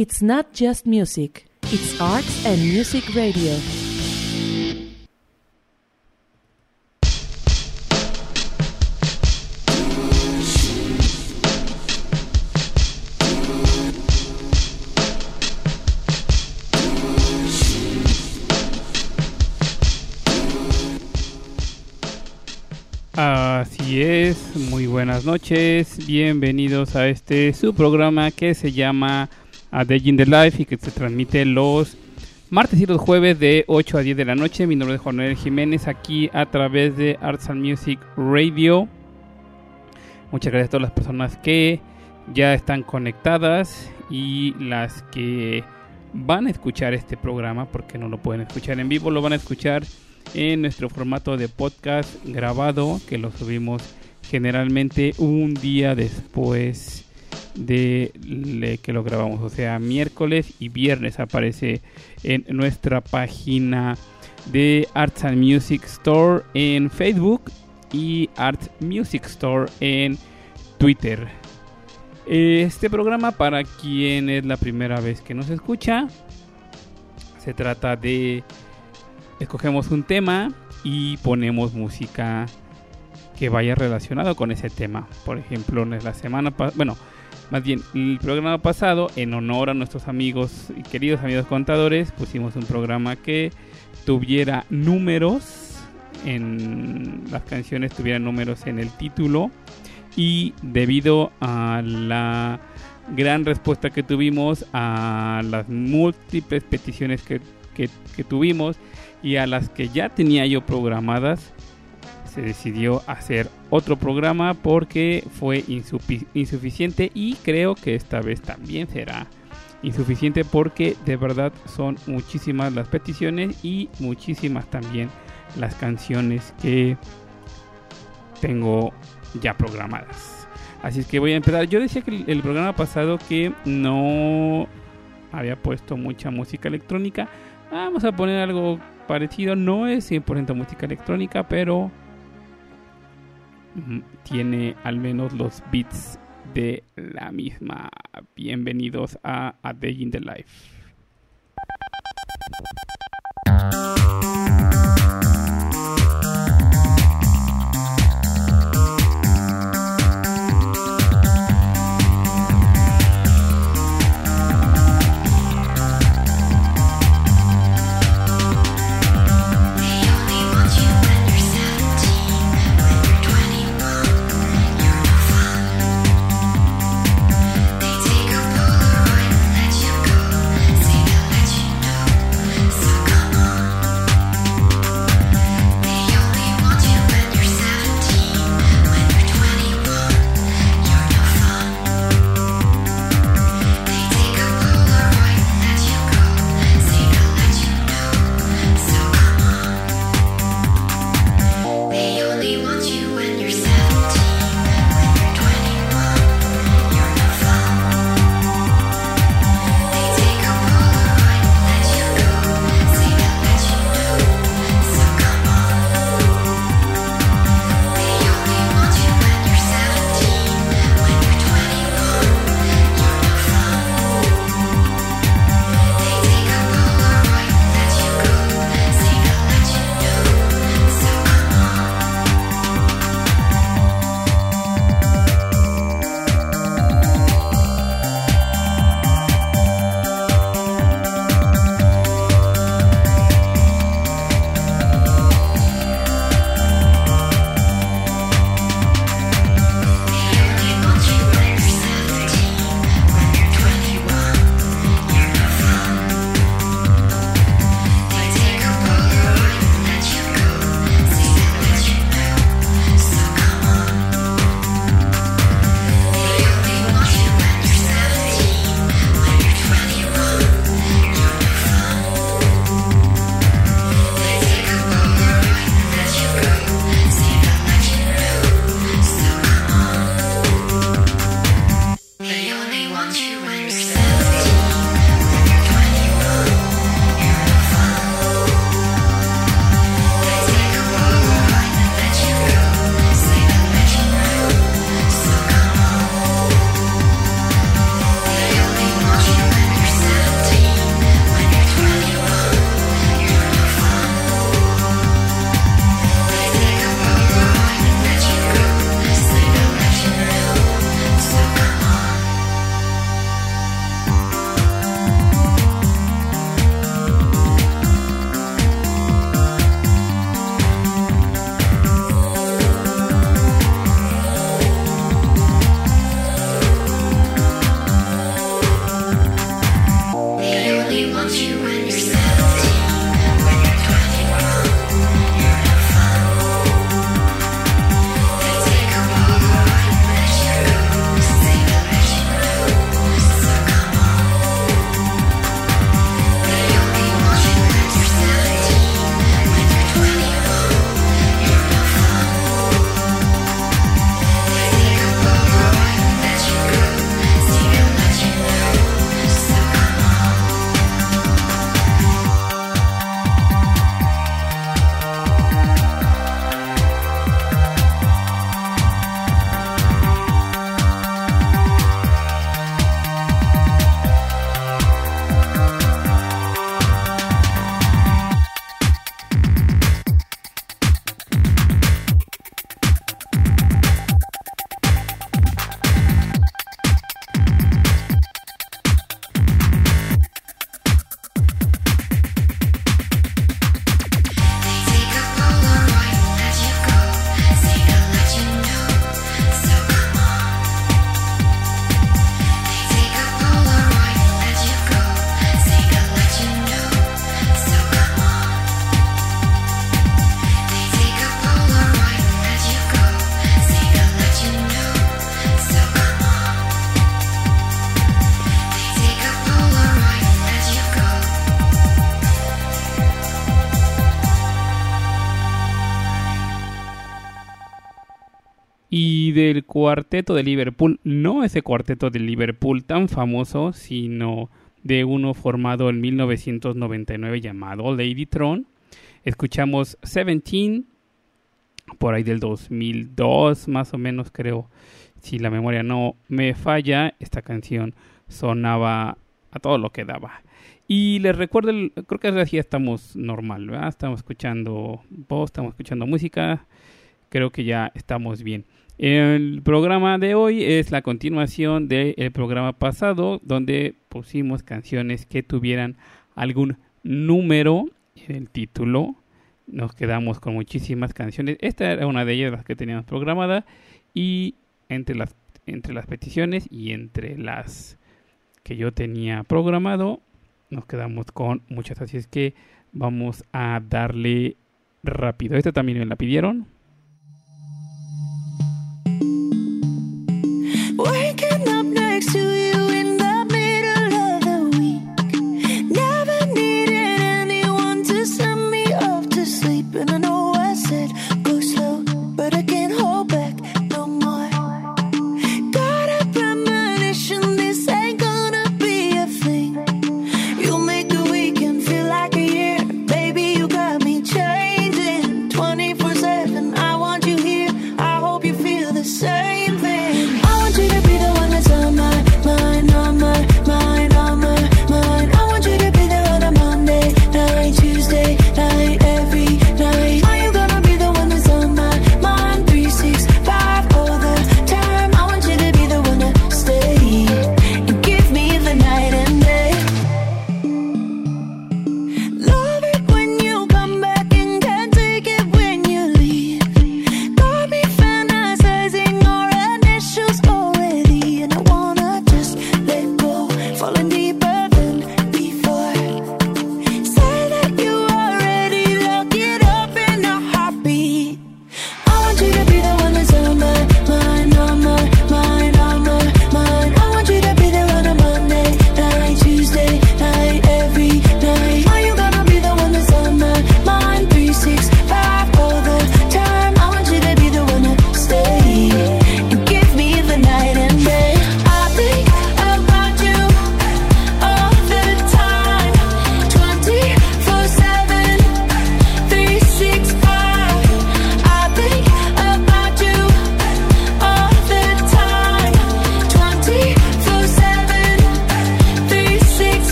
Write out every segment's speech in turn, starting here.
It's not just music, it's arts and music radio. Así es, muy buenas noches, bienvenidos a este su programa que se llama A Day in the Life y que se transmite los martes y los jueves de 8 a 10 de la noche. Mi nombre es Juan Manuel Jiménez aquí a través de Arts and Music Radio. Muchas gracias a todas las personas que ya están conectadas y las que van a escuchar este programa porque no lo pueden escuchar en vivo, lo van a escuchar en nuestro formato de podcast grabado que lo subimos generalmente un día después de que lo grabamos, o sea, miércoles y viernes aparece en nuestra página de Arts and Music Store en Facebook y Arts Music Store en Twitter. Este programa para quien es la primera vez que nos escucha se trata de escogemos un tema y ponemos música que vaya relacionado con ese tema. Por ejemplo, la semana bueno, más bien el programa pasado, en honor a nuestros amigos y queridos amigos contadores, pusimos un programa que tuviera números en las canciones tuvieran números en el título y debido a la gran respuesta que tuvimos a las múltiples peticiones que, que tuvimos y a las que ya tenía yo programadas se decidió hacer otro programa porque fue insuficiente y creo que esta vez también será insuficiente porque de verdad son muchísimas las peticiones y muchísimas también las canciones que tengo ya programadas. Así es que voy a empezar. Yo decía que el programa pasado que no había puesto mucha música electrónica. Vamos a poner algo parecido. No es 100% música electrónica, pero tiene al menos los beats de la misma. Bienvenidos a A Day in the Life. Cuarteto de Liverpool, no ese cuarteto de Liverpool tan famoso, sino de uno formado en 1999 llamado Lady Tron. Escuchamos 17, por ahí del 2002 más o menos creo, si la memoria no me falla, esta canción sonaba a todo lo que daba. Y les recuerdo, creo que así estamos normal, ¿verdad? Estamos escuchando voz, estamos escuchando música, creo que ya estamos bien. El programa de hoy es la continuación del programa pasado, donde pusimos canciones que tuvieran algún número en el título. Nos quedamos con muchísimas canciones. Esta era una de ellas las que teníamos programada. Y entre las, entre las peticiones y entre las que yo tenía programado, nos quedamos con muchas. Así es que vamos a darle rápido. Esta también me la pidieron. Waking up next to you.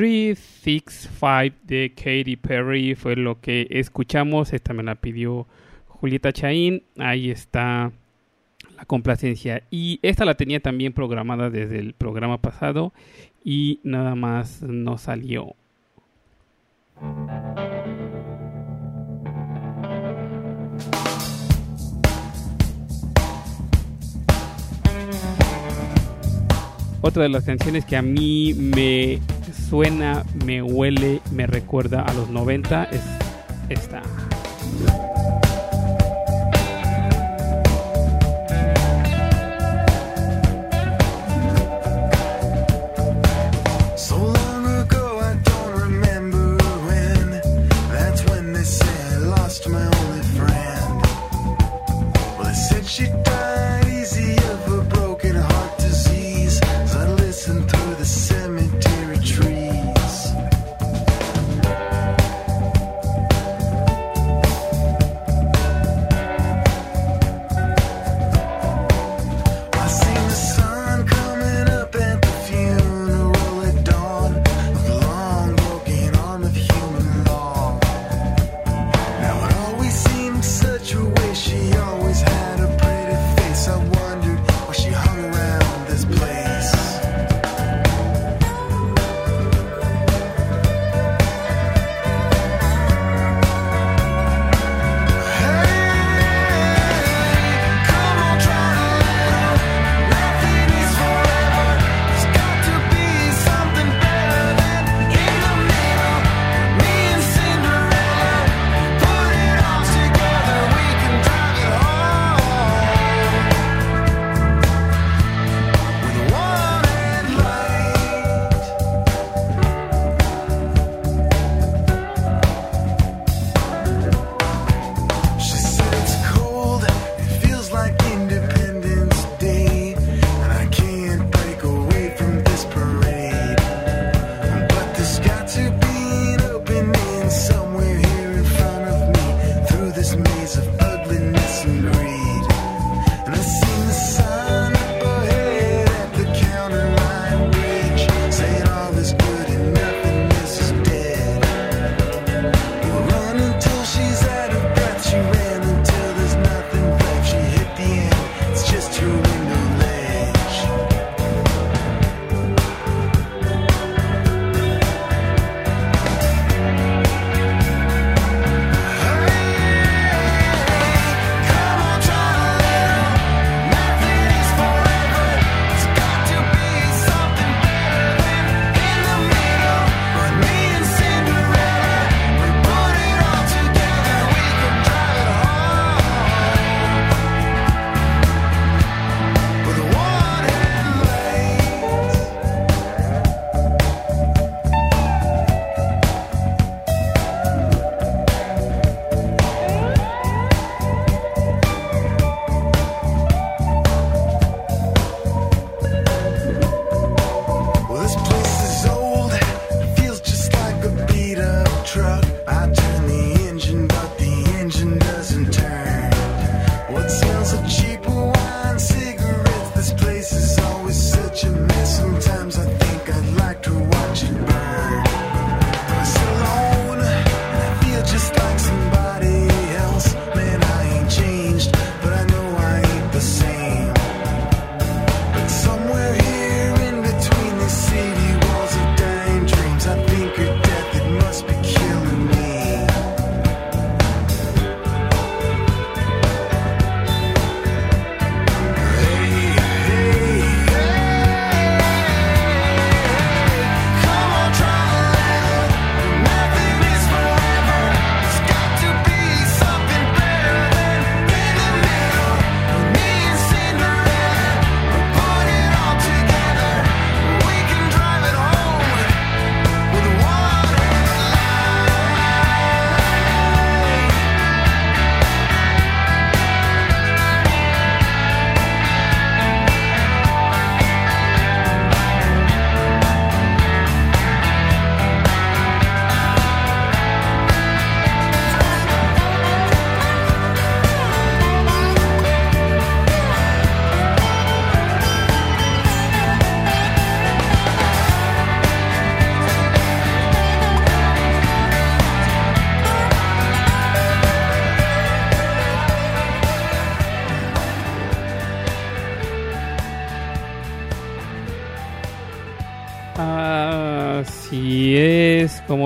De Katy Perry fue lo que escuchamos. Esta me la pidió Julieta Chaín. Ahí está la complacencia. Y esta la tenía también programada desde el programa pasado y nada más no salió. Otra de las canciones que a mí me suena, me huele, me recuerda a los 90 es esta.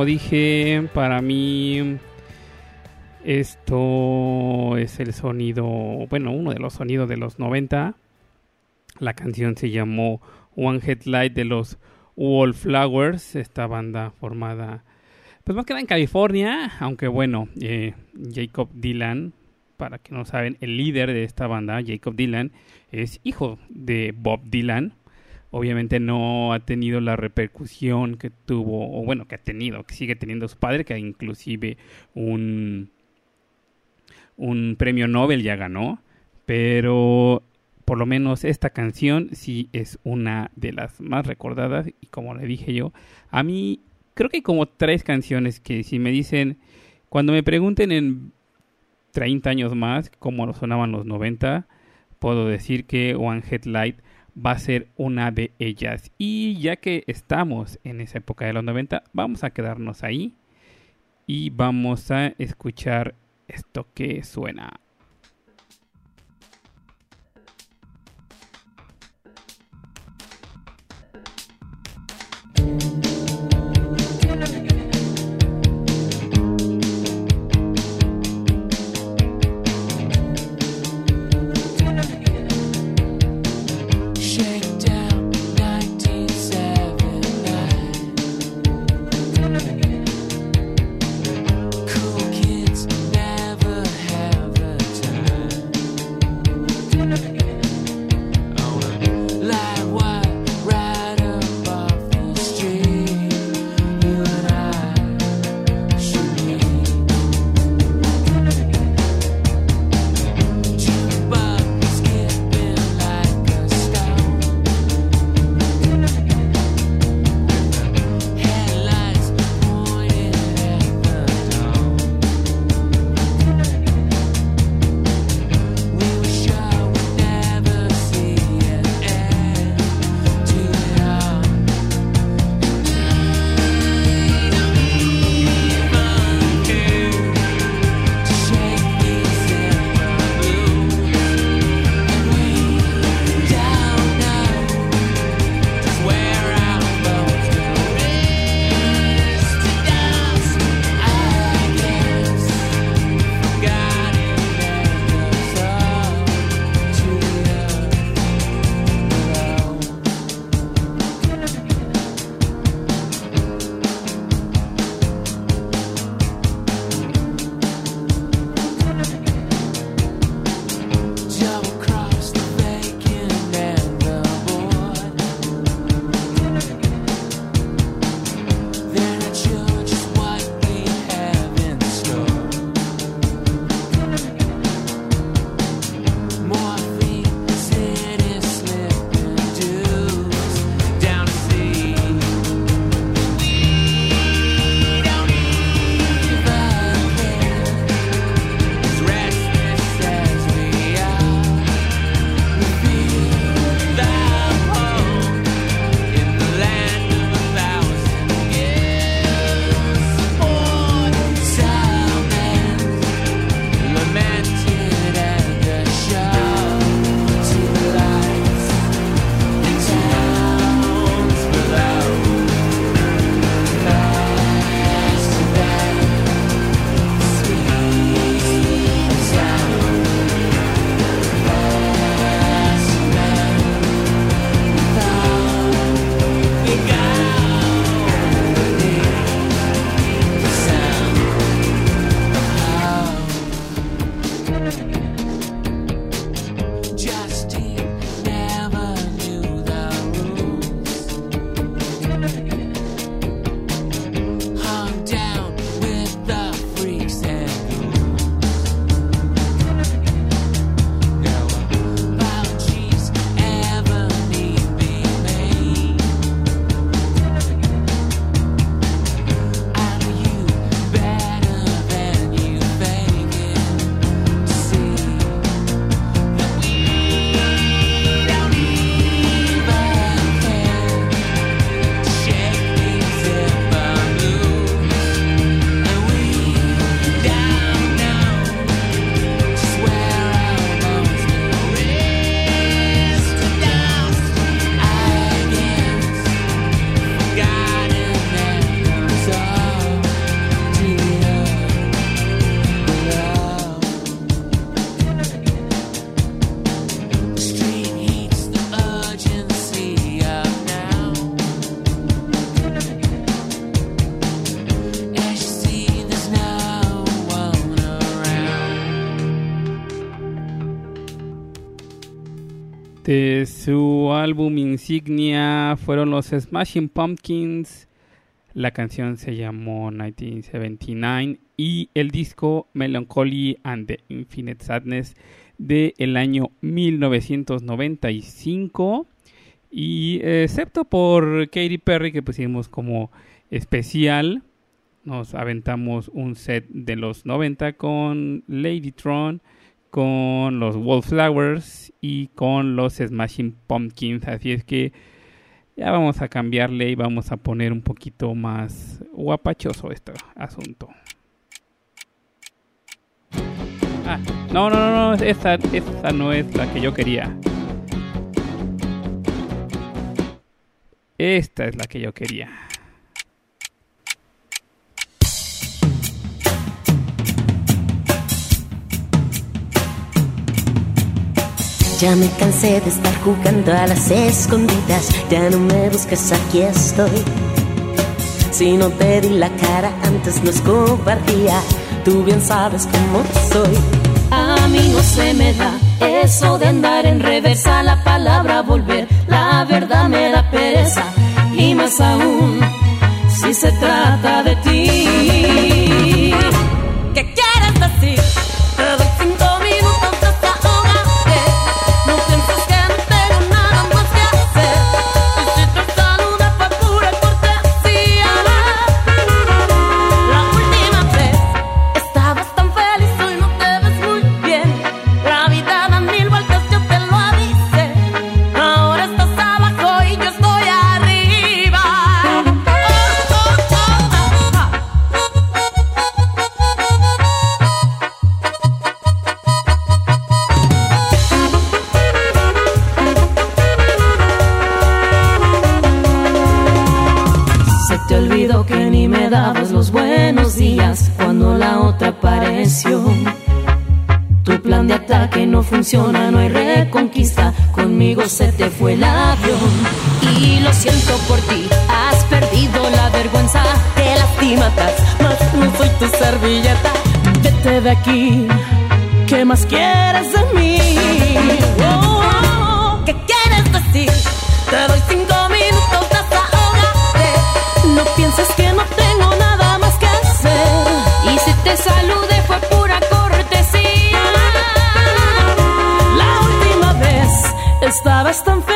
Dije, para mí esto es el sonido, bueno, uno de los sonidos de los 90. La canción se llamó One Headlight de los Wallflowers, esta banda formada, pues más que nada en California, aunque bueno, eh, Jacob Dylan, para que no saben, el líder de esta banda, Jacob Dylan, es hijo de Bob Dylan. Obviamente no ha tenido la repercusión que tuvo, o bueno, que ha tenido, que sigue teniendo su padre, que inclusive un, un premio Nobel ya ganó, pero por lo menos esta canción sí es una de las más recordadas. Y como le dije yo, a mí creo que hay como tres canciones que si me dicen, cuando me pregunten en 30 años más cómo sonaban los 90, puedo decir que One Headlight va a ser una de ellas. Y ya que estamos en esa época de los 90, vamos a quedarnos ahí y vamos a escuchar esto que suena. Su álbum insignia fueron los Smashing Pumpkins. La canción se llamó 1979 y el disco Melancholy and the Infinite Sadness de el año 1995 y excepto por Katy Perry que pusimos como especial nos aventamos un set de los 90 con Ladytron con los Wallflowers y con los Smashing Pumpkins así es que ya vamos a cambiarle y vamos a poner un poquito más guapachoso este asunto Ah, no, no, no, no, esa, esa no es la que yo quería. Esta es la que yo quería. Ya me cansé de estar jugando a las escondidas, ya no me busques, aquí estoy. Si no te di la cara antes no es cobardía, tú bien sabes cómo soy. A mí no se me da eso de andar en reversa, la palabra volver, la verdad me da pereza y más aún si se trata de ti. ¿Qué quieres decir? Funciona, no hay reconquista. Conmigo se te fue el avión. Y lo siento por ti, has perdido la vergüenza. Te lastimatas, mas no soy tu servilleta. Vete de aquí, ¿qué más quieres de mí? Oh. ¿Qué quieres decir? Te doy cinco estabas tan feliz,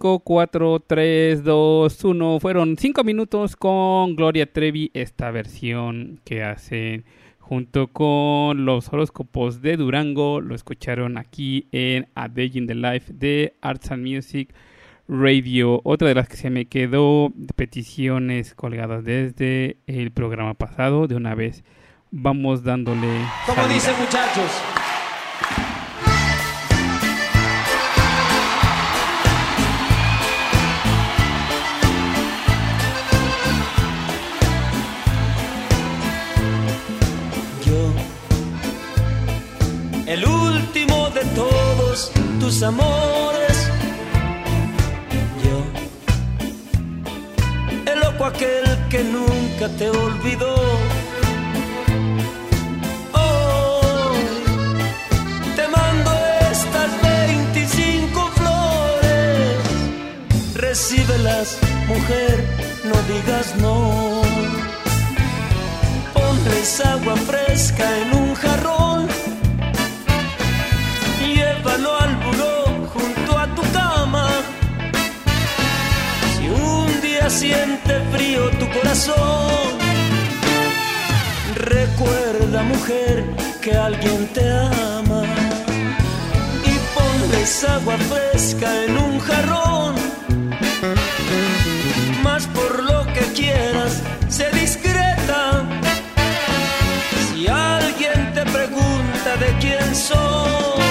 5, 4, 3, 2, 1. Fueron 5 minutos con Gloria Trevi, esta versión que hacen junto con los horóscopos de Durango. Lo escucharon aquí en A Day in the Life de Arts and Music Radio. Otra de las que se me quedó, peticiones colgadas desde el programa pasado. De una vez vamos dándole. Como dicen muchachos. Tus amores. Yo, flaco aquel que nunca te olvidó. Te mando estas 25 flores. Recíbelas, mujer, no digas no. Ponles agua fresca en un jarrón. Siente frío tu corazón, recuerda, mujer, que alguien te ama. Y ponles agua fresca en un jarrón. Más por lo que quieras, sé discreta. Si alguien te pregunta de quién soy,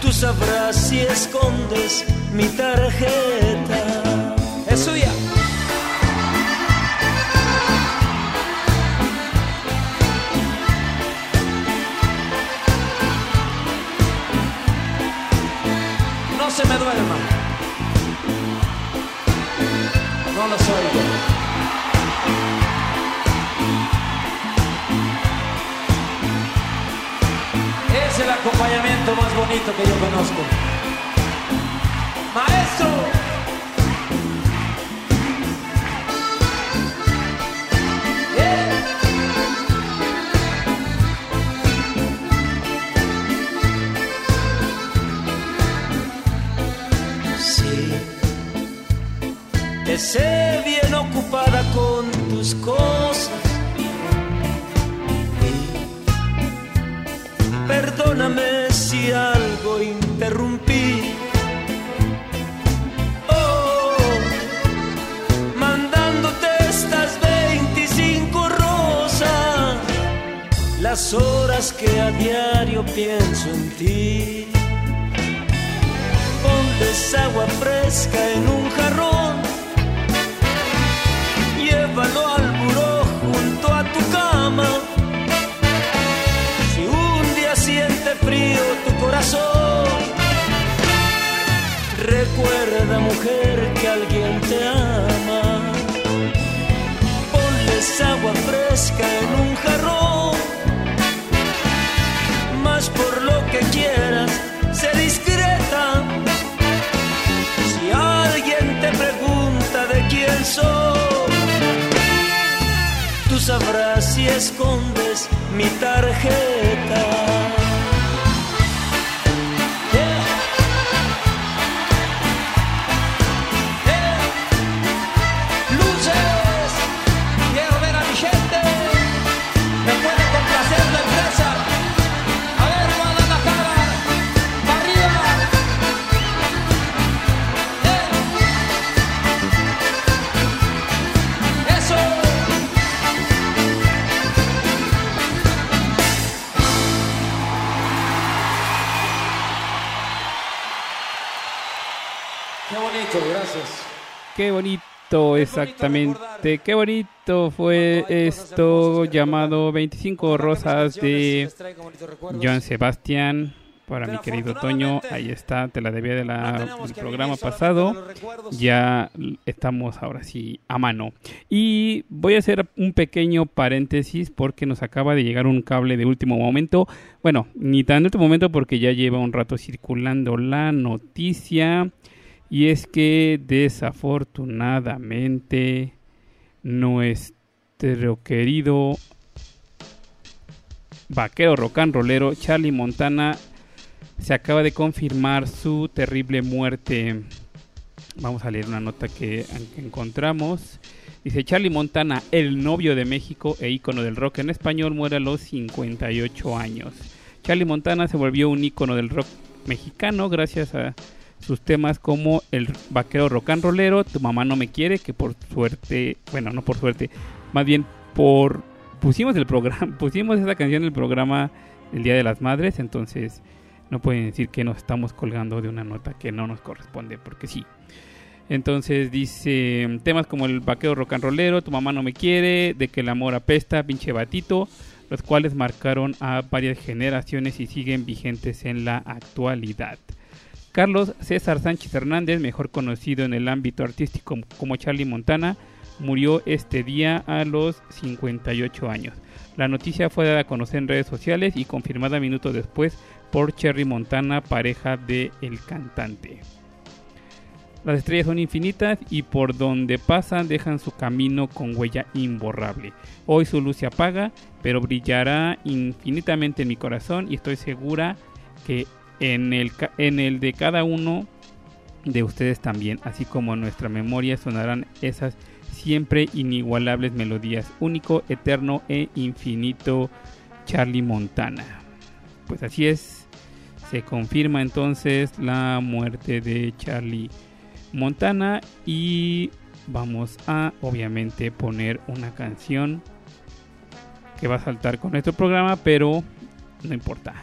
tú sabrás si escondes mi tarjeta. Soy. Es el acompañamiento más bonito que yo conozco. Maestro. Sé bien ocupada con tus cosas. Perdóname si algo interrumpí. Oh, mandándote estas 25 rosas, las horas que a diario pienso en ti. Ponles agua fresca en un jarrón. Frío tu corazón, recuerda, mujer, que alguien te ama. Ponles agua fresca en un jarrón. Más por lo que quieras, sé discreta. Si alguien te pregunta de quién soy, tú sabrás si escondes mi tarjeta. Qué bonito, exactamente. Qué bonito fue esto llamado 25 Rosas de Joan Sebastián. Para mi querido Toño, ahí está, te la debía de del programa pasado. Ya estamos ahora sí a mano. Y voy a hacer un pequeño paréntesis porque nos acaba de llegar un cable de último momento. Bueno, ni tan de último momento porque ya lleva un rato circulando la noticia. Y es que desafortunadamente nuestro querido vaquero rollero Charlie Montana se acaba de confirmar su terrible muerte. Vamos a leer una nota que, que encontramos. Dice Charlie Montana, el novio de México e ícono del rock en español, muere a los 58 años. Charlie Montana se volvió un ícono del rock mexicano gracias a sus temas como el vaquero rock and rollero, Tu mamá no me quiere, que por suerte, bueno, no por suerte, más bien por pusimos el programa, pusimos esa canción en el programa el Día de las Madres, entonces no pueden decir que nos estamos colgando de una nota que no nos corresponde, porque sí. Entonces dice temas como el vaquero rock and rollero, Tu mamá no me quiere, De que el amor apesta, pinche batito, los cuales marcaron a varias generaciones y siguen vigentes en la actualidad. Carlos César Sánchez Hernández, mejor conocido en el ámbito artístico como Charlie Montana, murió este día a los 58 años. La noticia fue dada a conocer en redes sociales y confirmada minutos después por Cherry Montana, pareja de el cantante. Las estrellas son infinitas y por donde pasan dejan su camino con huella imborrable. Hoy su luz se apaga, pero brillará infinitamente en mi corazón y estoy segura que en el, en el de cada uno de ustedes también, así como en nuestra memoria sonarán esas siempre inigualables melodías, único, eterno e infinito Charlie Montana. Pues así es, se confirma entonces la muerte de Charlie Montana y vamos a obviamente poner una canción que va a saltar con nuestro programa, pero no importa.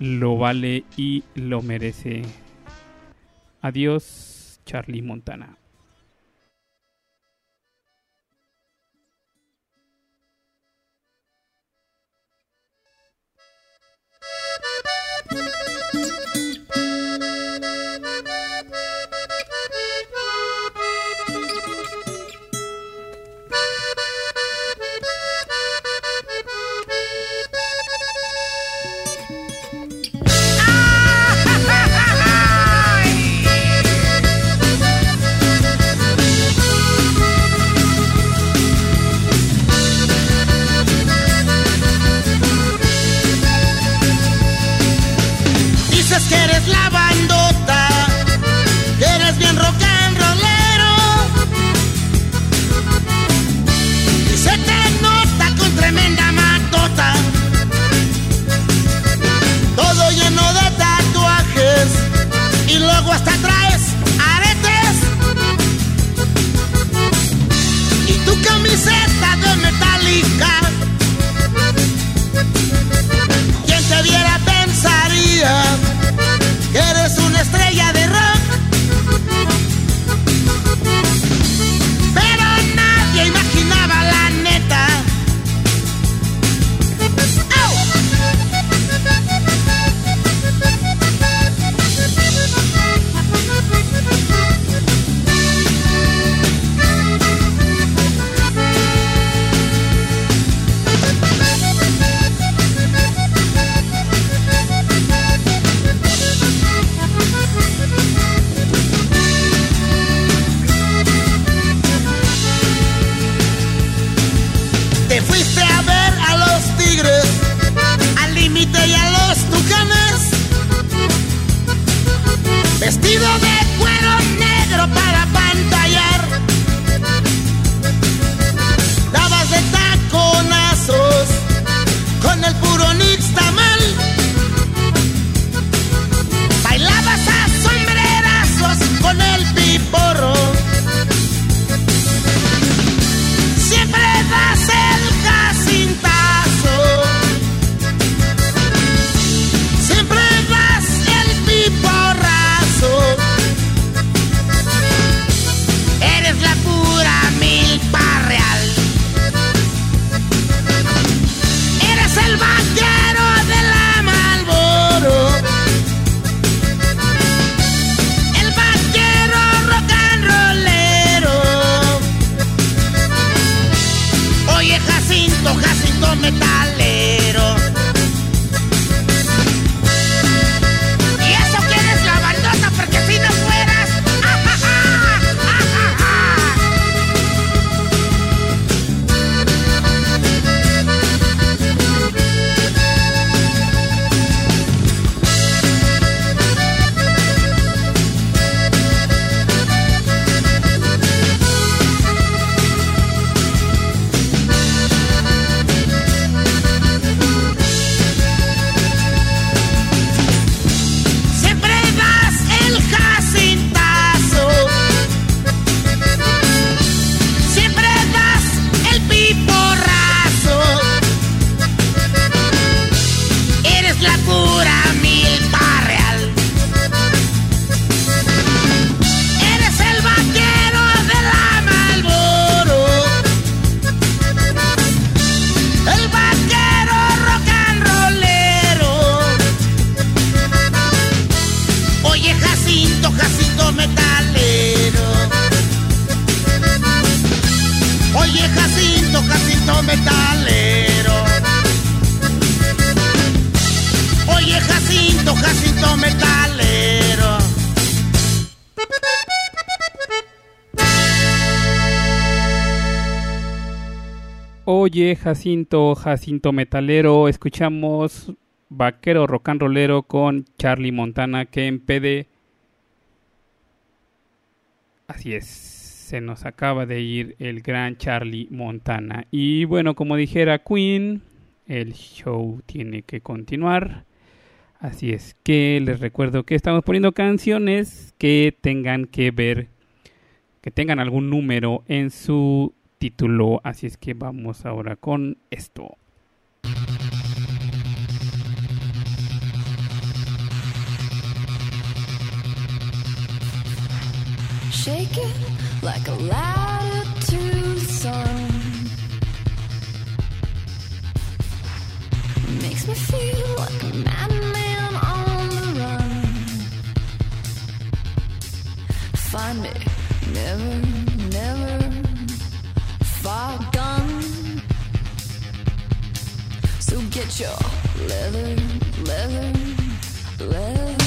Lo vale y lo merece. Adiós, Charlie Montana. Oye, Jacinto, Jacinto Metalero, escuchamos Vaquero Rocanrolero con Charlie Montana que en Así es, se nos acaba de ir el gran Charlie Montana. Y bueno, como dijera Queen, el show tiene que continuar. Así es que les recuerdo que estamos poniendo canciones que tengan que ver, que tengan algún número en su título, así es que vamos ahora con esto. Shake it like a latitude song. Makes me feel like a madman on the run. Find me, never, never. far gone. So get your leather, leather, leather.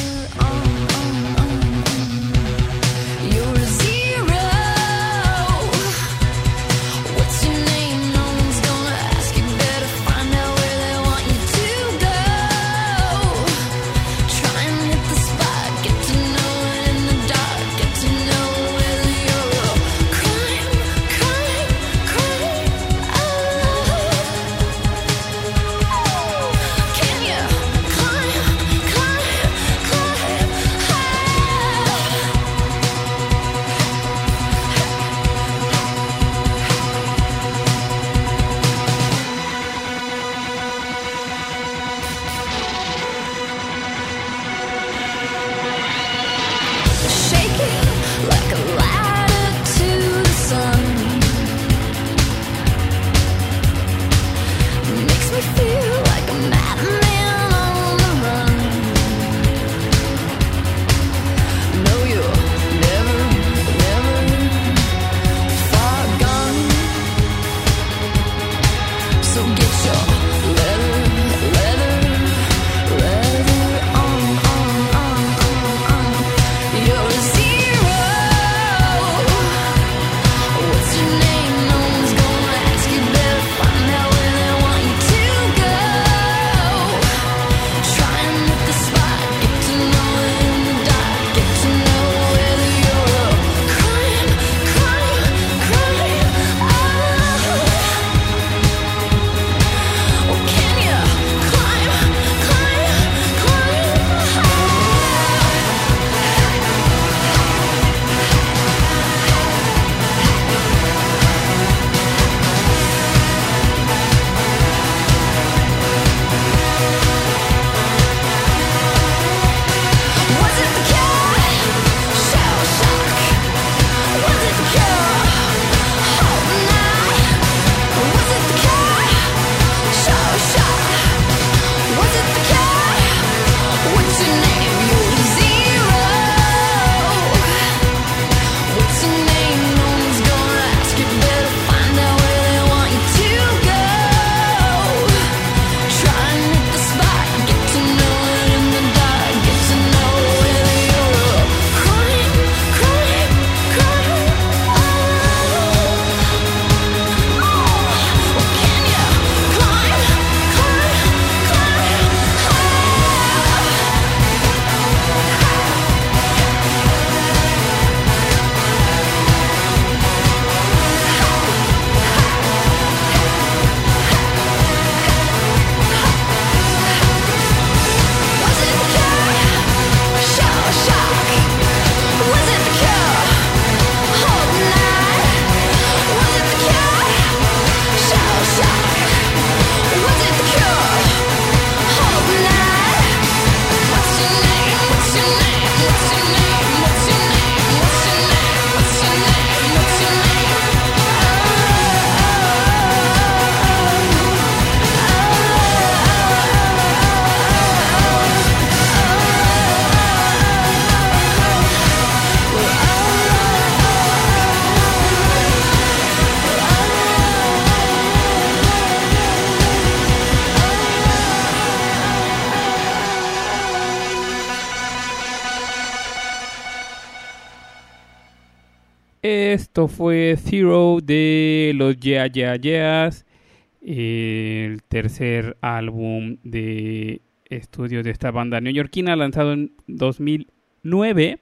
Esto fue Zero de los Yeah Yeah Yeahs, el tercer álbum de estudios de esta banda neoyorquina lanzado en 2009.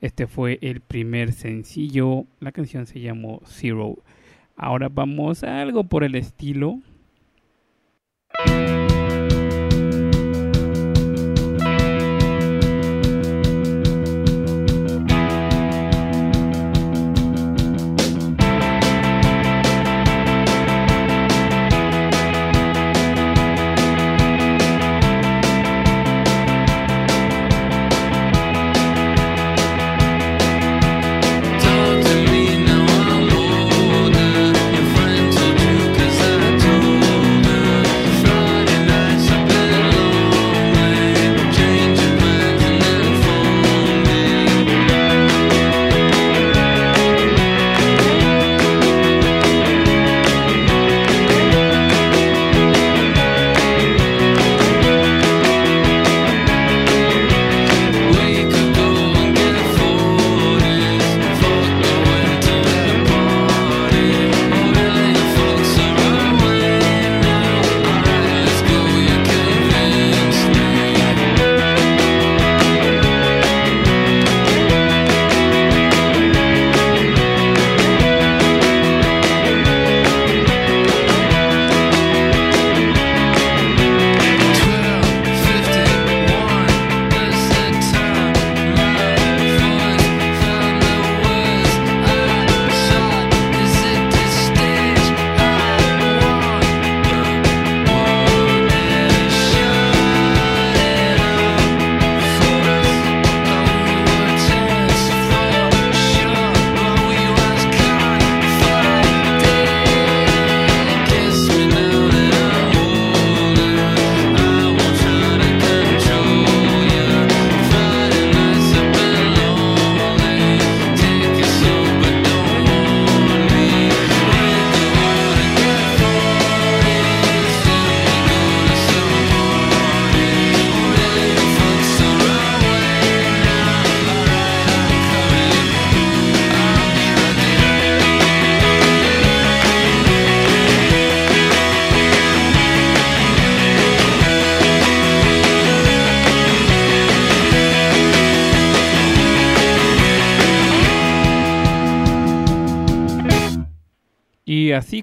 Este fue el primer sencillo. La canción se llamó Zero. Ahora vamos a algo por el estilo.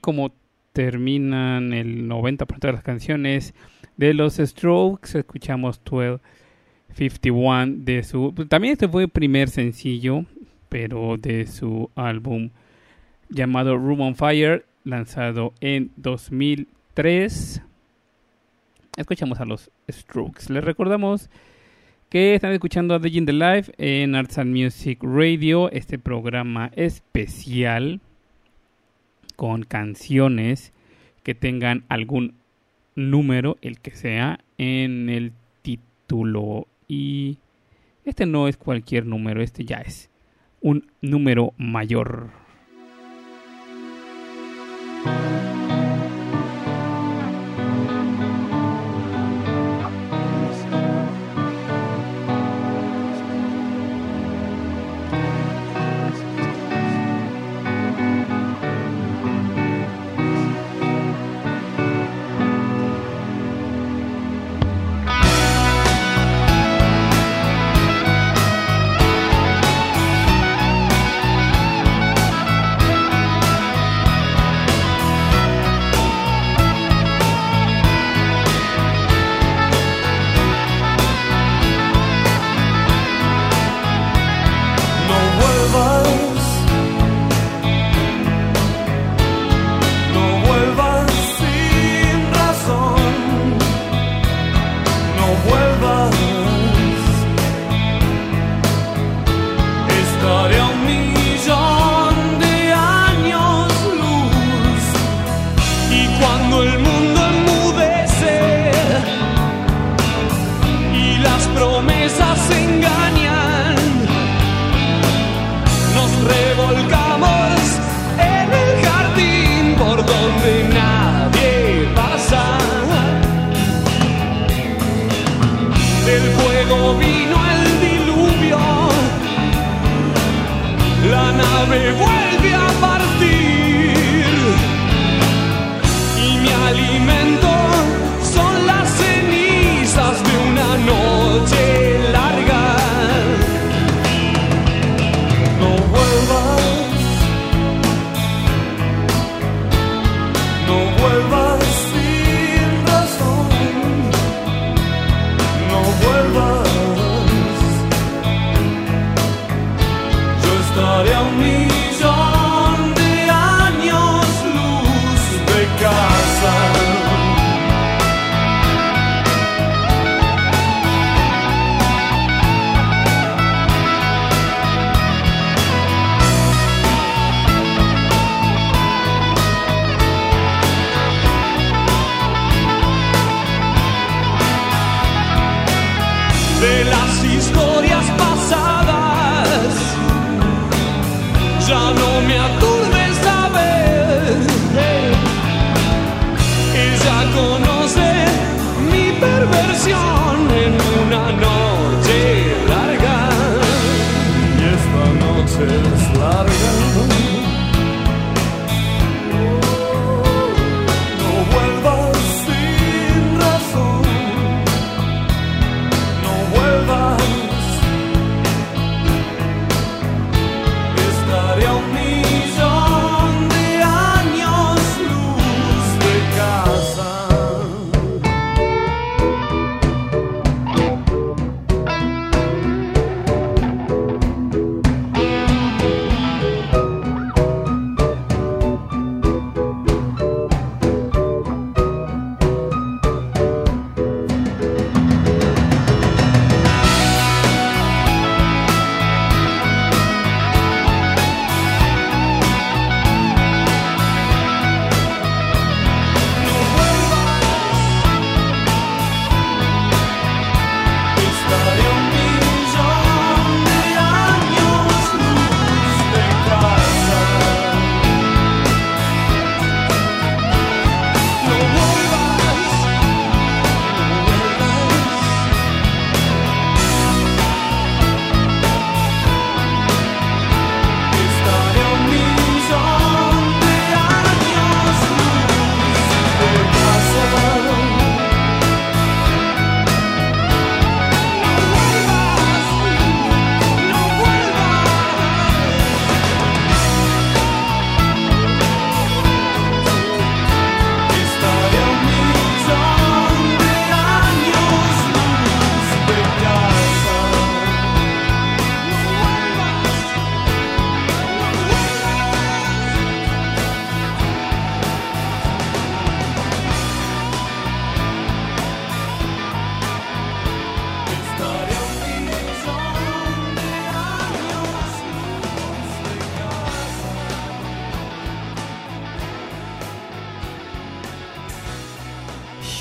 Como terminan el 90% de las canciones de los Strokes, escuchamos 1251 de su... También este fue el primer sencillo, pero de su álbum llamado Room on Fire, lanzado en 2003. Escuchamos a los Strokes. Les recordamos que están escuchando a The in the Life en Arts and Music Radio, este programa especial con canciones que tengan algún número, el que sea, en el título. Y este no es cualquier número, este ya es un número mayor. De las historias pasadas. Ya no me aturde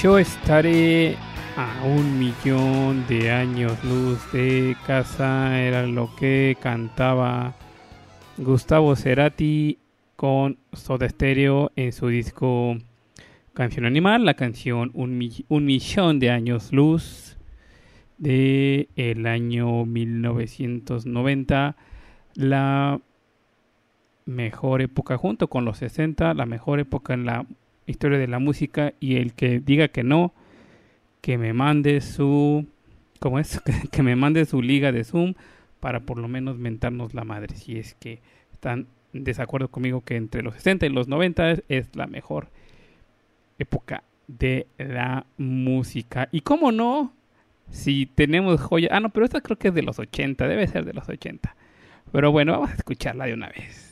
Yo estaré a un millón de años luz de casa. Era lo que cantaba Gustavo Cerati con Soda Stereo en su disco Canción Animal. La canción Un, Mi- Un Millón de Años Luz de el año 1990. La mejor época junto con los 60, la mejor época en la historia de la música y el que diga que no, que me mande su, ¿cómo es? que me mande su liga de Zoom para por lo menos mentarnos la madre, si es que están desacuerdo conmigo que entre los 60 y los 90 es, es la mejor época de la música. Y cómo no, si tenemos joya, ah no, pero esta creo que es de los 80, debe ser de los 80. Pero bueno, vamos a escucharla de una vez.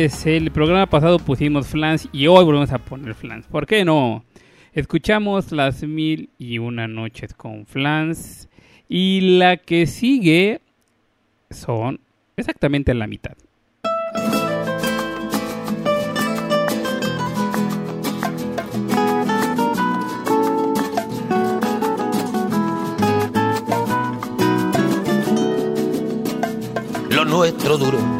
El programa pasado pusimos flans y hoy volvemos a poner flans. ¿Por qué no? Escuchamos las mil y una noches con flans y la que sigue son exactamente la mitad. lo nuestro duró.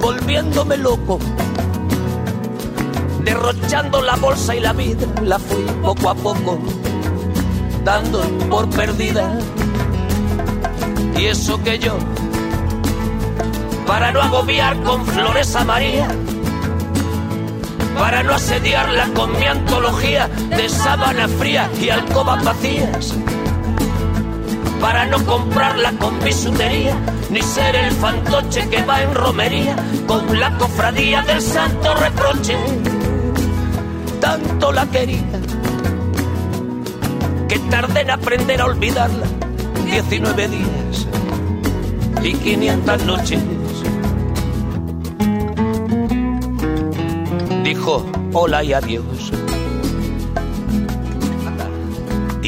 volviéndome loco, derrochando la bolsa y la vida, la fui poco a poco, dando por perdida. Y eso que yo, para no agobiar con flores a María, para no asediarla con mi antología de sábana fría y alcobas vacías, para no comprarla con bisutería, ni ser el fantoche que va en romería con la cofradía del santo reproche. Tanto la quería que tardé en aprender a olvidarla 19 días y 500 noches. dijo hola y adiós.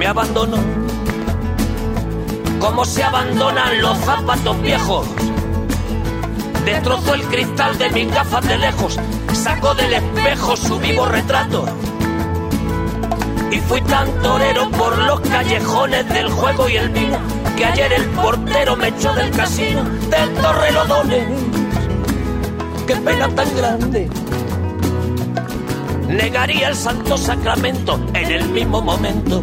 Me abandonó como se abandonan los zapatos viejos. Destrozó el cristal de mis gafas de lejos, sacó del espejo su vivo retrato. Y fui tan torero por los callejones del juego y el vino que ayer el portero me echó del casino del Torrelodones. Qué pena tan grande. Negaría el santo sacramento en el mismo momento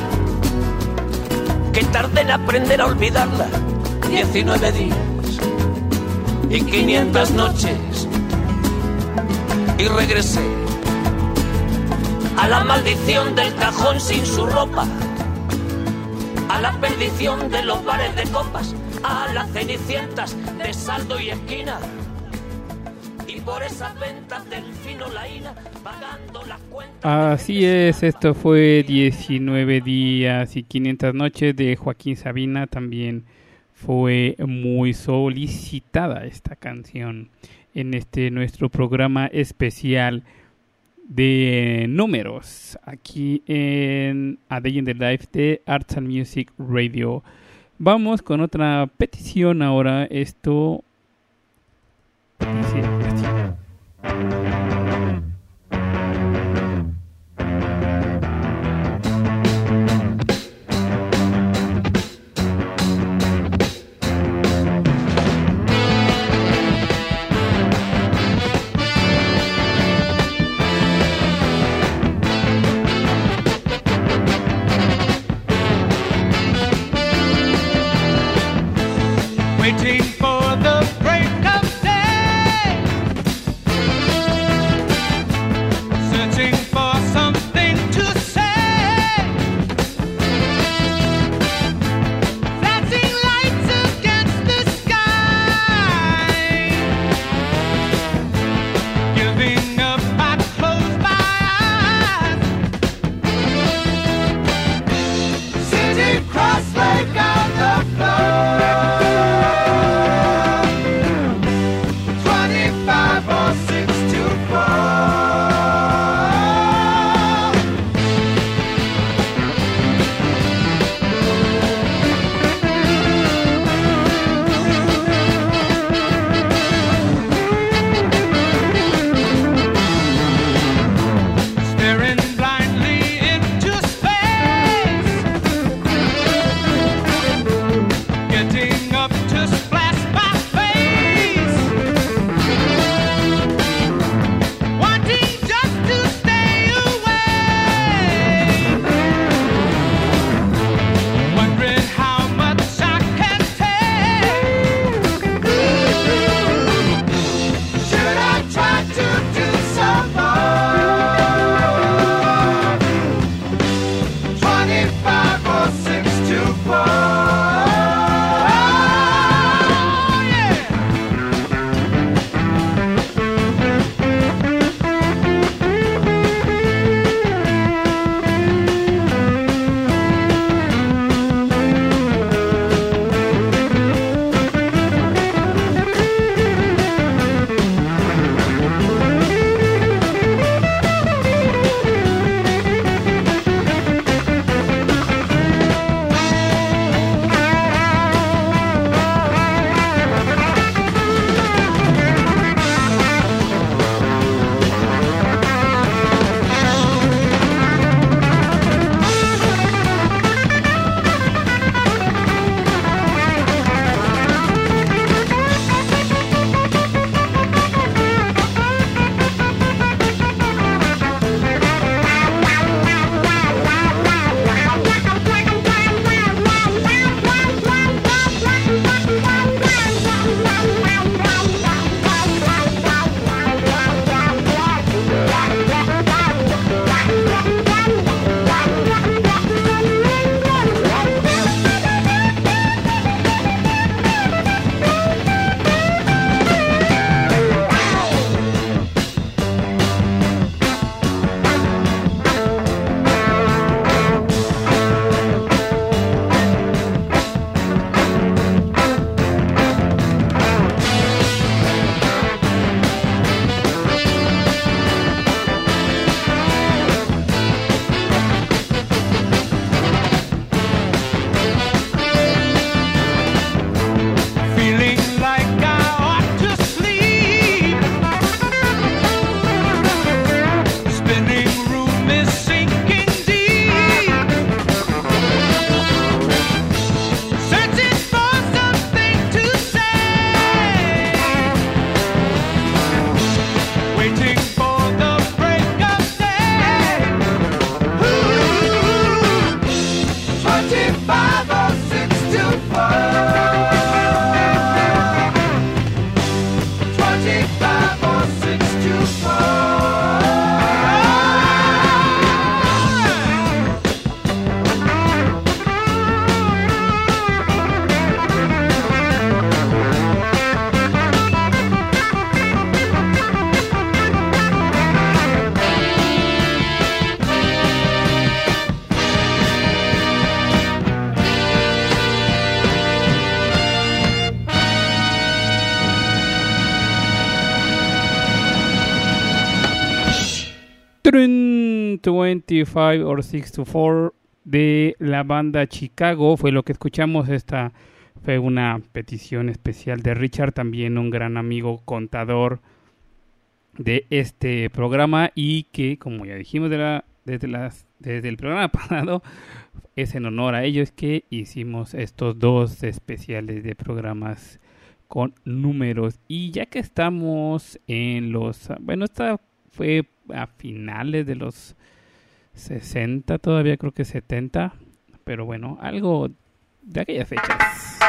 que tardé en aprender a olvidarla 19 días y 500 noches y regresé a la maldición del cajón sin su ropa, a la perdición de los bares de copas, a las cenicientas de saldo y esquina. Y por esas ventas del fino laína, pagando cuentas. Así es, esto fue 19 días y 500 noches de Joaquín Sabina, también fue muy solicitada esta canción en este nuestro programa especial de números aquí en A Day in the Life de Arts and Music Radio. Vamos con otra petición ahora. Esto. 25 or 6 to 4 de la banda Chicago fue lo que escuchamos. Esta fue una petición especial de Richard, también un gran amigo contador de este programa y que, como ya dijimos de la- desde, las, desde el programa pasado, es en honor a ellos que hicimos estos dos especiales de programas con números. Y ya que estamos en los... Bueno, esta fue a finales de los 60, todavía creo que 70, pero bueno, algo de aquellas fechas.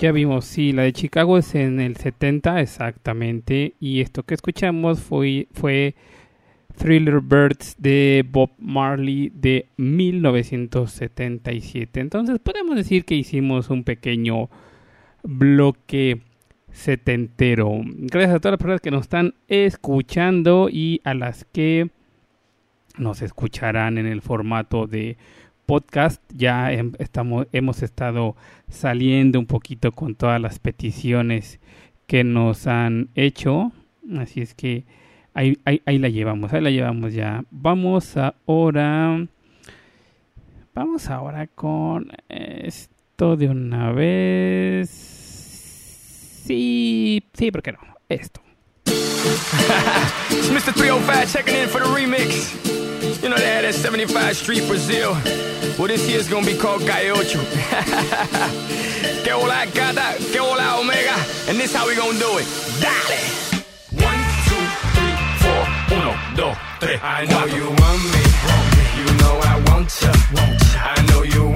Ya vimos, sí, la de Chicago es en el 70 exactamente. Y esto que escuchamos fue, fue Thriller Birds de Bob Marley de 1977. Entonces podemos decir que hicimos un pequeño bloque setentero. Gracias a todas las personas que nos están escuchando y a las que nos escucharán en el formato de podcast. Ya em- estamos, hemos estado saliendo un poquito con todas las peticiones que nos han hecho. Así es que ahí, ahí, la llevamos, ahí la llevamos ya. Vamos ahora. Vamos ahora con esto de una vez. Sí, sí, ¿por qué no? Esto. Mr. 305 checking in for the remix. You know they had that 75 Street Brazil. Well, this year's gonna be called Calle Ocho. que hola gata, que hola omega. And this how we gonna do it. Dale! One, two, three, four. Uno, dos, tres. I know you want me. You know I want ya. I know you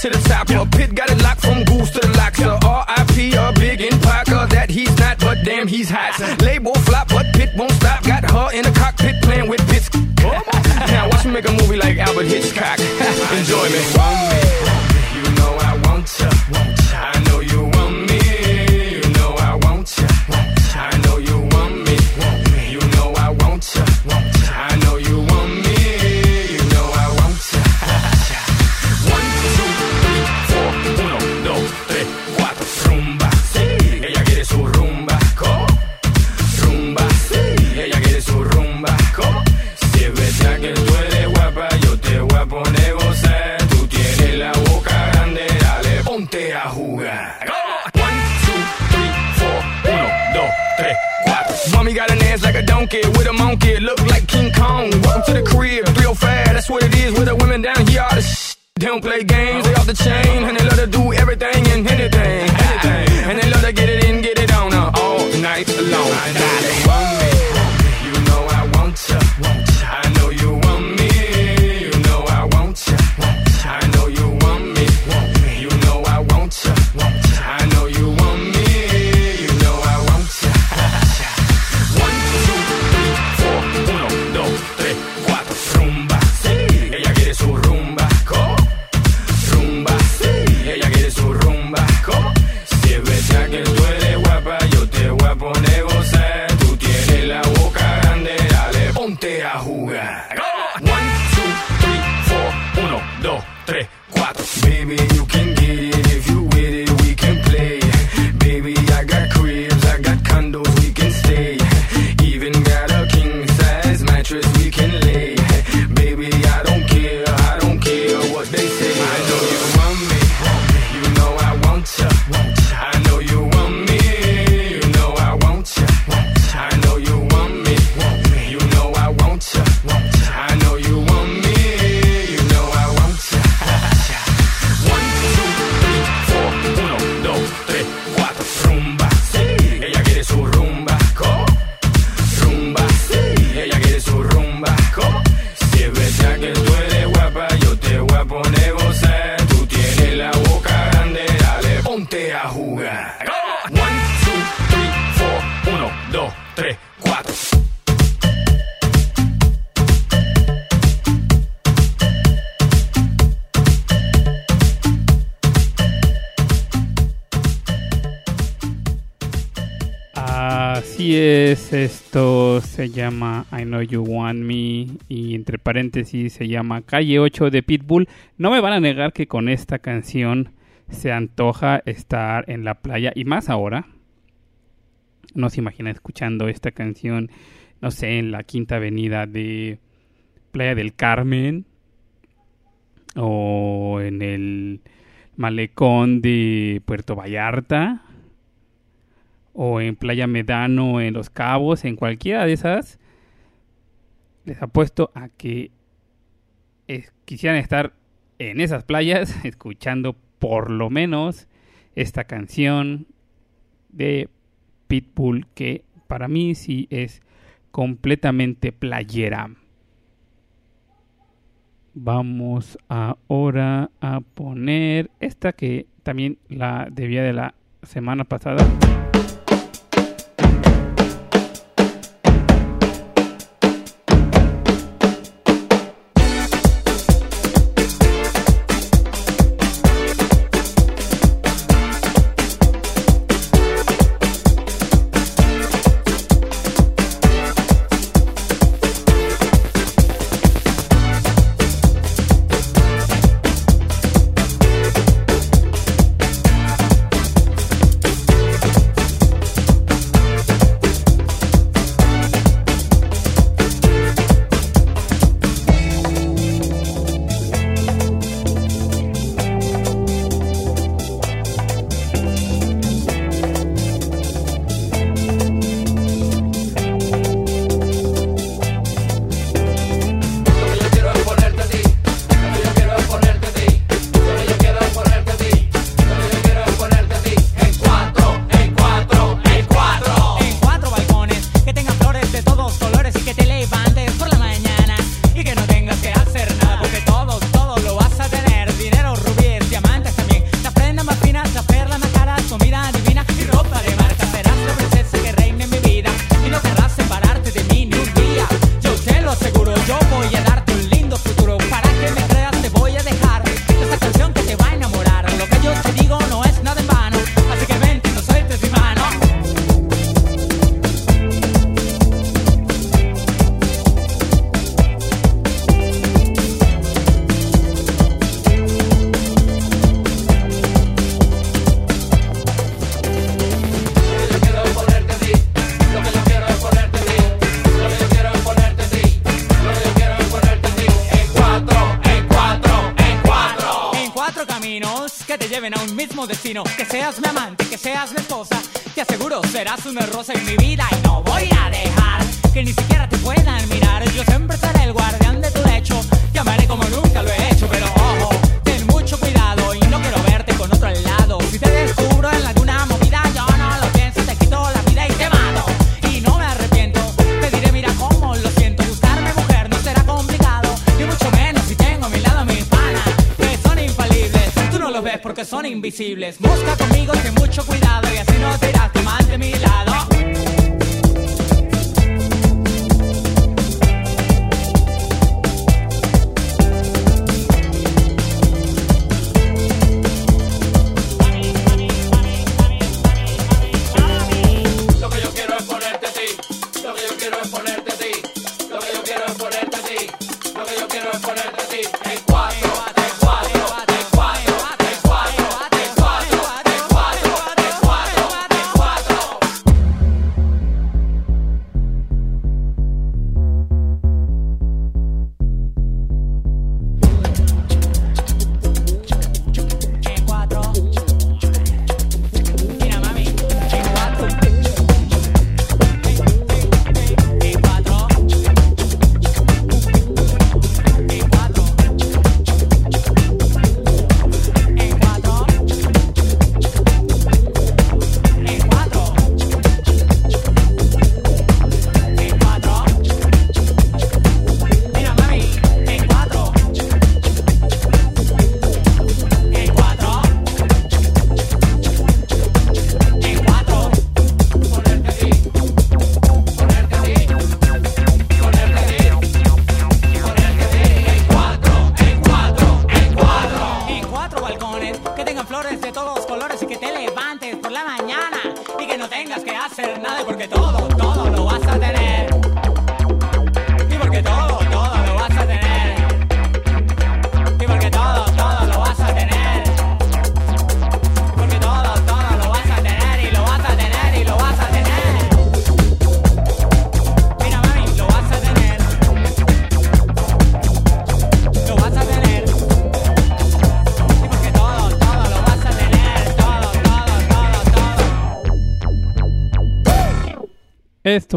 to the top. A pit got it locked from goose to the locks. A R.I.P. a big in Parker that he's not, but damn he's hot. Label flop, but pit won't stop. Got her in the cockpit playing with bits. now watch me make a movie like Albert Hitchcock. Enjoy me. Donkey with a monkey, look like King Kong. Welcome to the crib, 305, that's what it is with the women down here. All the sh- they don't play games, they off the chain, es, esto se llama I Know You Want Me y entre paréntesis se llama Calle 8 de Pitbull. No me van a negar que con esta canción se antoja estar en la playa y más ahora. No se imagina escuchando esta canción, no sé, en la quinta avenida de Playa del Carmen o en el malecón de Puerto Vallarta o en Playa Medano, en Los Cabos, en cualquiera de esas, les apuesto a que quisieran estar en esas playas escuchando por lo menos esta canción de Pitbull que para mí sí es completamente playera. Vamos ahora a poner esta que también la debía de la semana pasada. que son invisibles. Busca conmigo, ten mucho cuidado y así no te irás de mal de mi lado.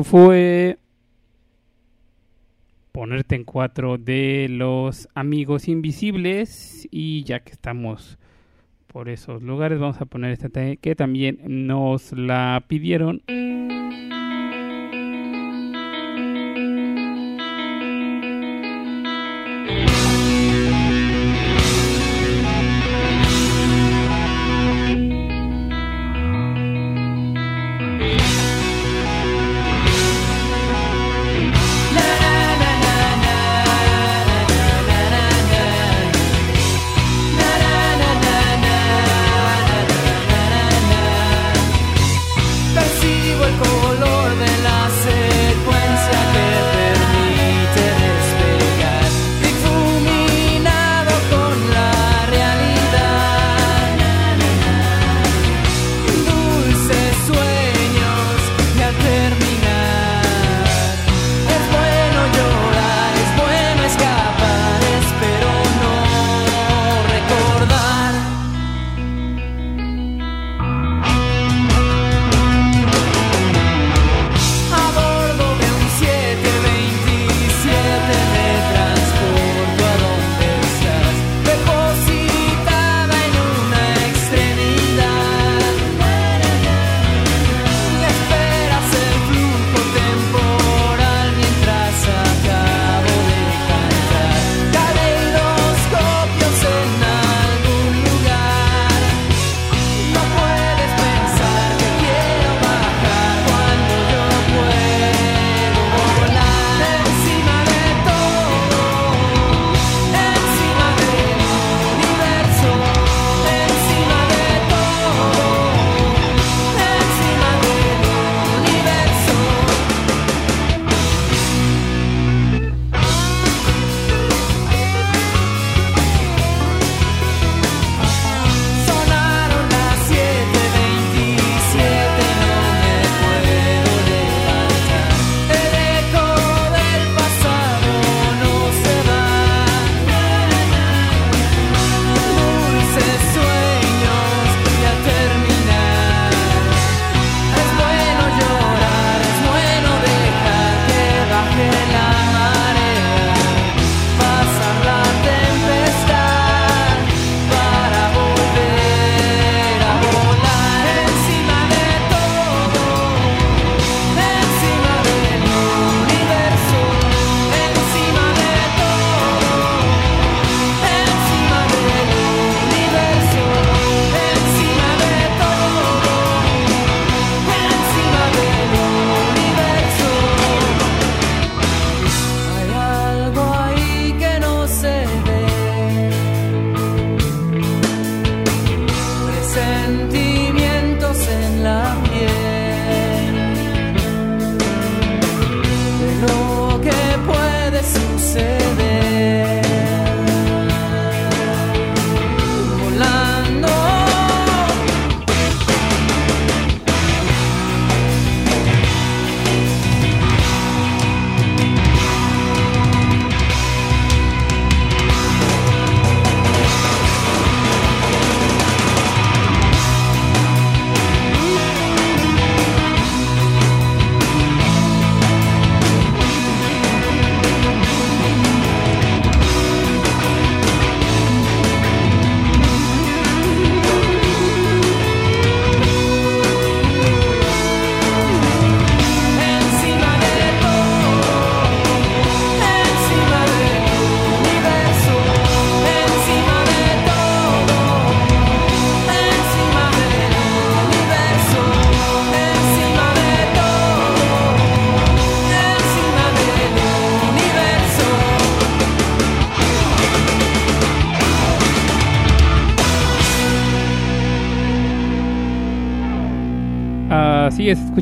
fue ponerte en cuatro de los amigos invisibles y ya que estamos por esos lugares vamos a poner esta que también nos la pidieron.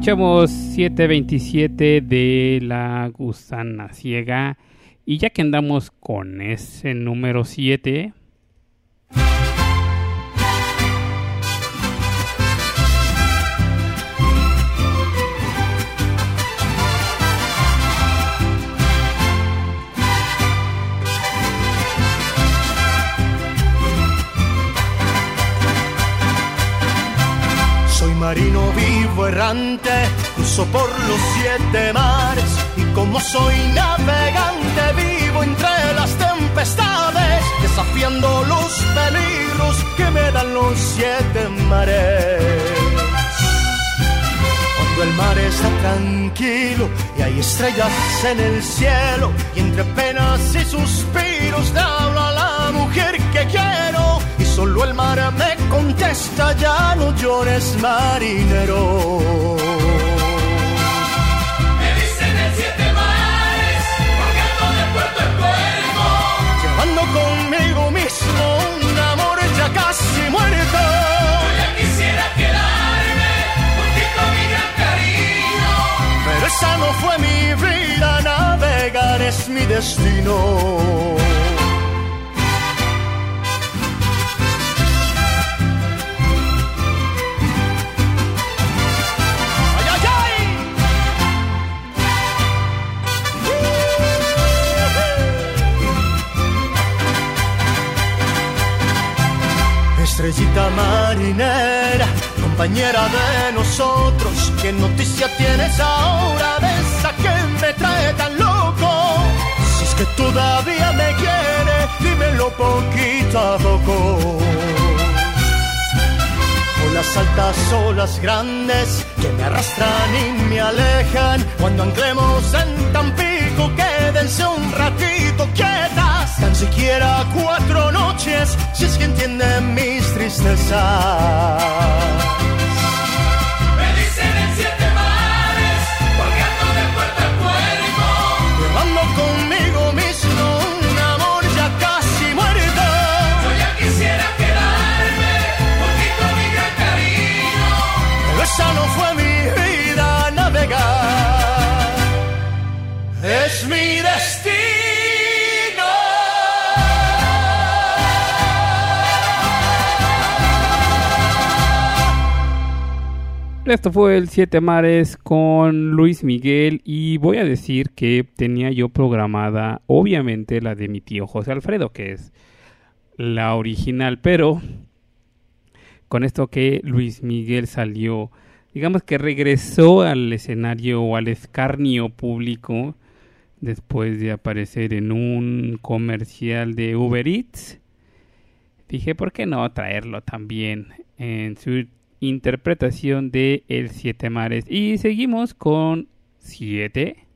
Escuchamos 727 de La Gusana Ciega. Y ya que andamos con ese número 7, Soy marino vivo errante, por los siete mares y como soy navegante vivo entre las tempestades, desafiando los peligros que me dan los siete mares. Cuando el mar está tranquilo y hay estrellas en el cielo y entre penas y suspiros te hablo a la mujer que quiero y solo el mar me contesta ya no llores marinero. Mismo un amor ya casi muerto. Yo ya quisiera quedarme contigo, mi gran cariño. Pero esa no fue mi vida, navegar es mi destino. Estrellita marinera, compañera de nosotros, ¿qué noticia tienes ahora de esa que me trae tan loco? Si es que todavía me quiere, dímelo poquito a poco. O las altas olas grandes que me arrastran y me alejan. Cuando anclemos en Tampico, quédense un ratito quietas. Siquiera cuatro noches, si es que entienden mis tristezas. Esto fue el Siete Mares con Luis Miguel y voy a decir que tenía yo programada obviamente la de mi tío José Alfredo, que es la original, pero con esto que Luis Miguel salió, digamos que regresó al escenario o al escarnio público después de aparecer en un comercial de Uber Eats. Dije, ¿por qué no traerlo también en su interpretación de El Siete Mares. Y seguimos con siete.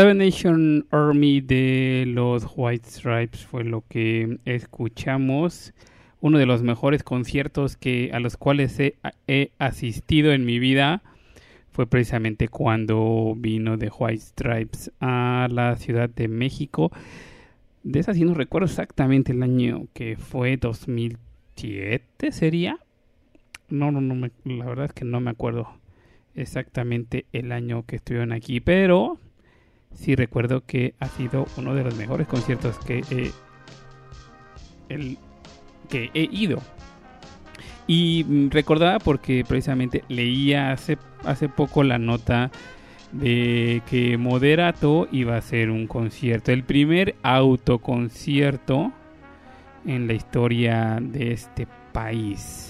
Seven Nation Army de los White Stripes fue lo que escuchamos. Uno de los mejores conciertos que, a los cuales he, asistido en mi vida fue precisamente cuando vino The White Stripes a la Ciudad de México. De esa sí no recuerdo exactamente el año que fue 2007 sería. No, no, no, me- la verdad es que no me acuerdo exactamente el año que estuvieron aquí, pero sí recuerdo que ha sido uno de los mejores conciertos que que he ido. Y mm, recordaba porque precisamente leía hace, hace poco la nota de que Moderato iba a hacer un concierto, el primer autoconcierto en la historia de este país.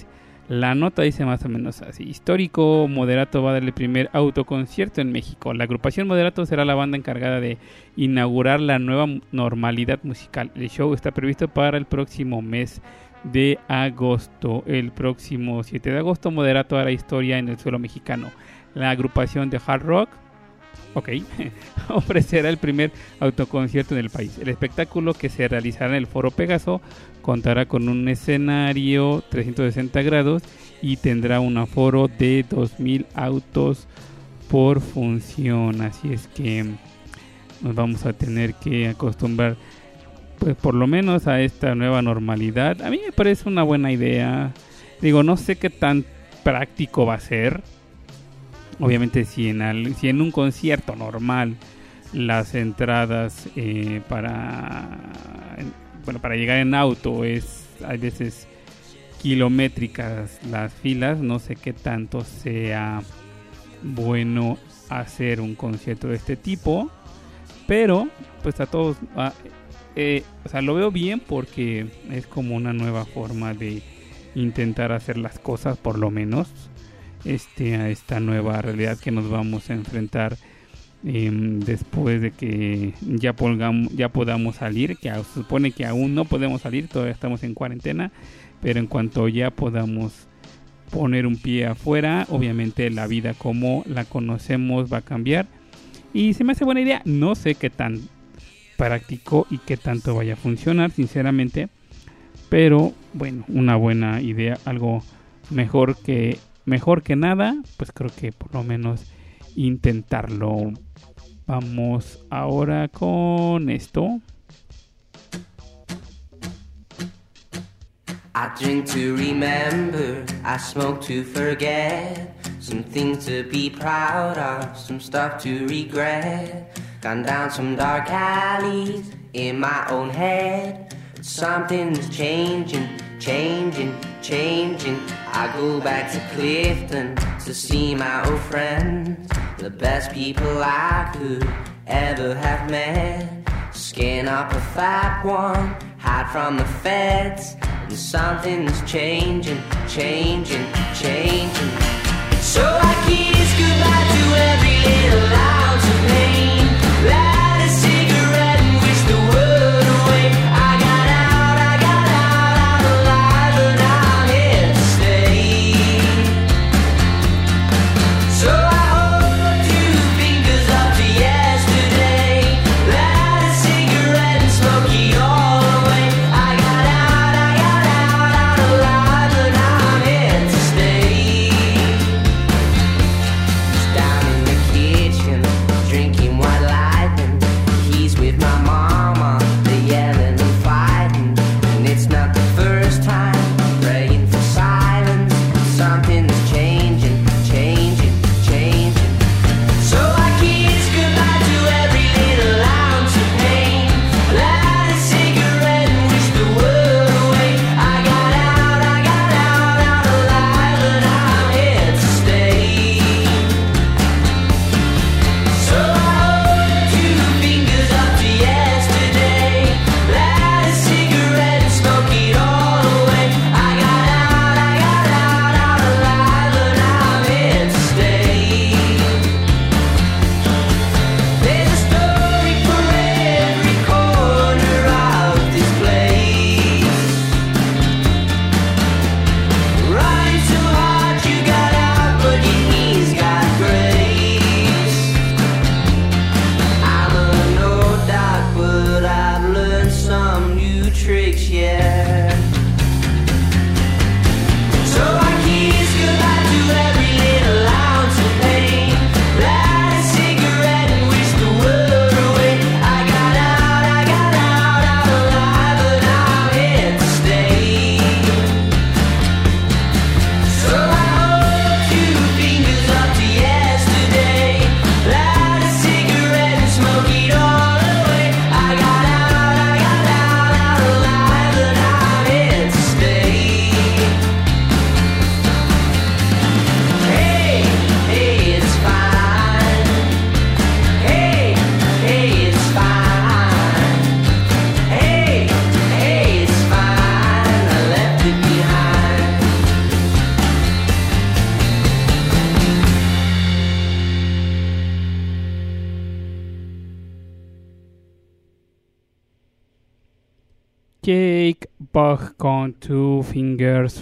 La nota dice más o menos así. Histórico, Moderato va a dar el primer autoconcierto en México. La agrupación Moderato será la banda encargada de inaugurar la nueva normalidad musical. El show está previsto para el próximo mes de agosto. El próximo 7 de agosto, Moderato hará historia en el suelo mexicano. La agrupación de hard rock Ok, ofrecerá el primer autoconcierto en el país. El espectáculo que se realizará en el Foro Pegaso contará con un escenario 360 grados y tendrá un aforo de 2.000 autos por función. Así es que nos vamos a tener que acostumbrar, pues por lo menos a esta nueva normalidad. A mí me parece una buena idea. Digo, no sé qué tan práctico va a ser. Obviamente si en, al- si en un concierto normal las entradas eh, para en- bueno para llegar en auto es hay veces kilométricas las filas no sé qué tanto sea bueno hacer un concierto de este tipo pero pues a todos eh, o sea lo veo bien porque es como una nueva forma de intentar hacer las cosas por lo menos este a esta nueva realidad que nos vamos a enfrentar em, después de que ya ya podamos salir que se supone que aún no podemos salir todavía estamos en cuarentena pero en cuanto ya podamos poner un pie afuera obviamente la vida como la conocemos va a cambiar. Y se me hace buena idea no sé qué tan práctico y qué tanto vaya a funcionar sinceramente pero bueno una buena idea algo mejor que mejor que nada pues creo que por lo menos intentarlo vamos ahora con esto I drink to remember, I smoke to forget. Some things to be proud of, some stuff to regret. Gone down some dark alleys in my own head. Something's changing, changing, changing. I go back to Clifton to see my old friends. The best people I could ever have met. Skin up a fat one, hide from the feds. And something's changing, changing, changing. So I kiss goodbye to every little ounce of pain.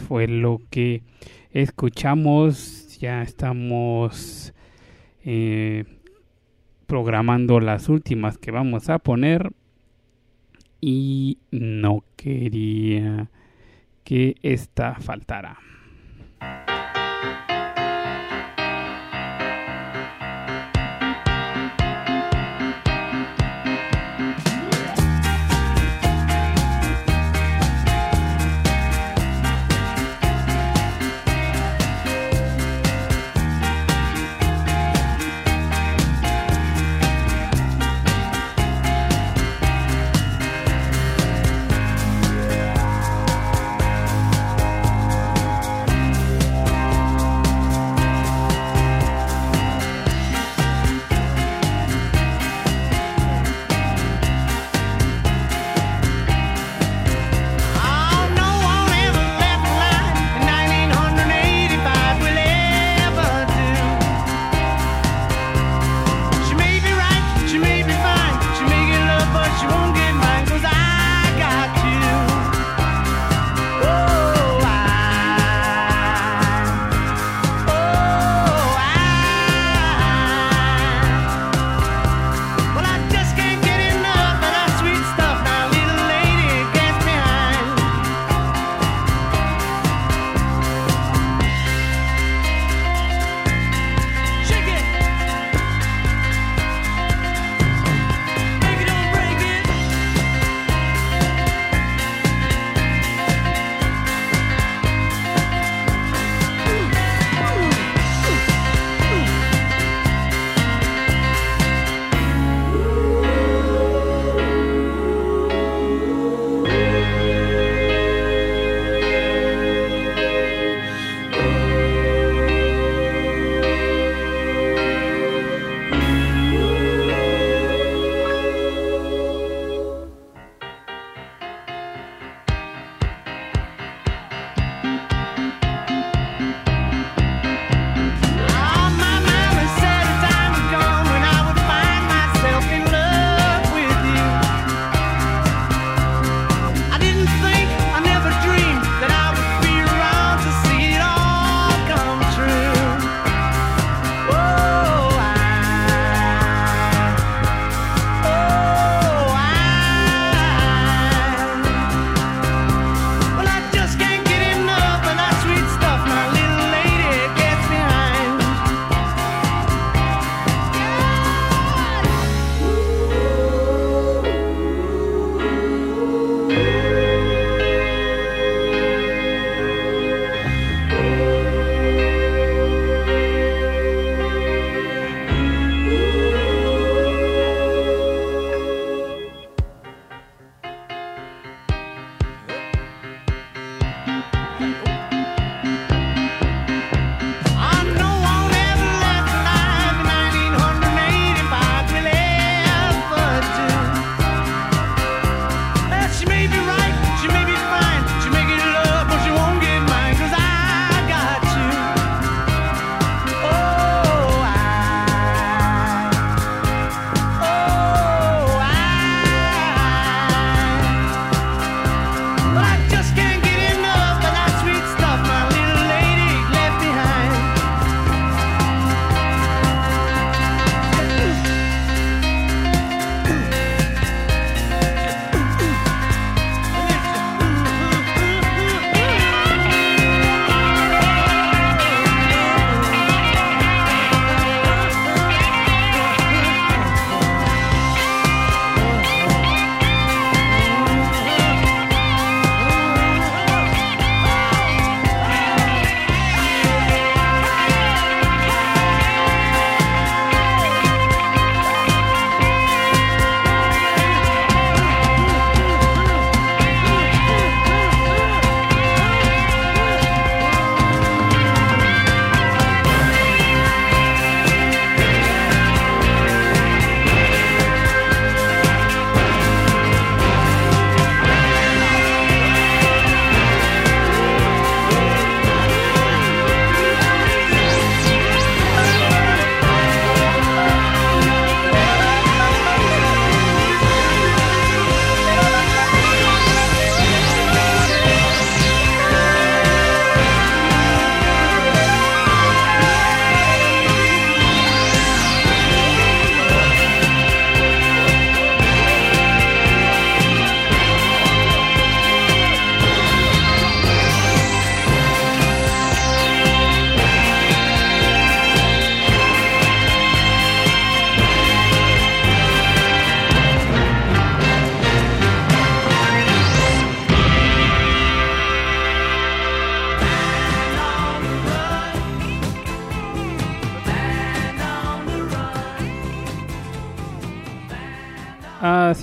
Fue lo que escuchamos. Ya estamos eh, programando las últimas que vamos a poner. Y no quería que esta faltara.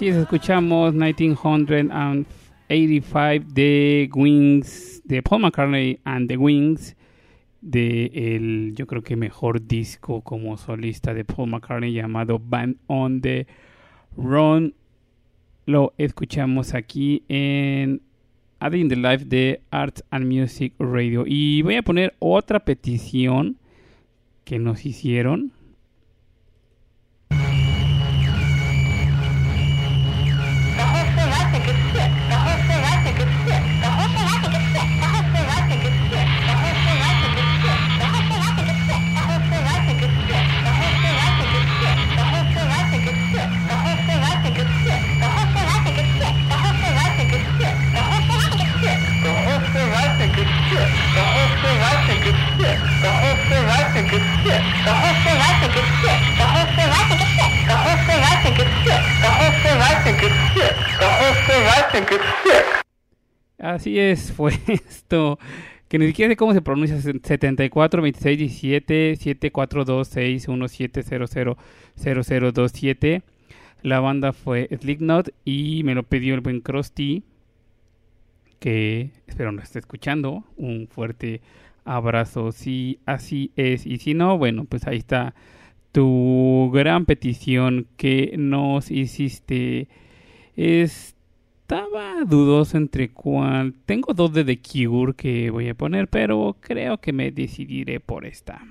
Así es, escuchamos 1985 de Wings, de Paul McCartney and the Wings, de el, yo creo que mejor disco como solista de Paul McCartney llamado Band on the Run. Lo escuchamos aquí en A Day in the Life de Arts and Music Radio. Y voy a poner otra petición que nos hicieron. Así es, fue esto. Que ni siquiera sé cómo se pronuncia. 74 26 17 742 617 0027. La banda fue Slipknot y me lo pidió el buen Krusty. Que espero no esté escuchando. Un fuerte abrazo. Si así es. Y si no, bueno, pues ahí está tu gran petición que nos hiciste. Estaba dudoso entre cuál. Tengo dos de The que voy a poner, pero creo que me decidiré por esta.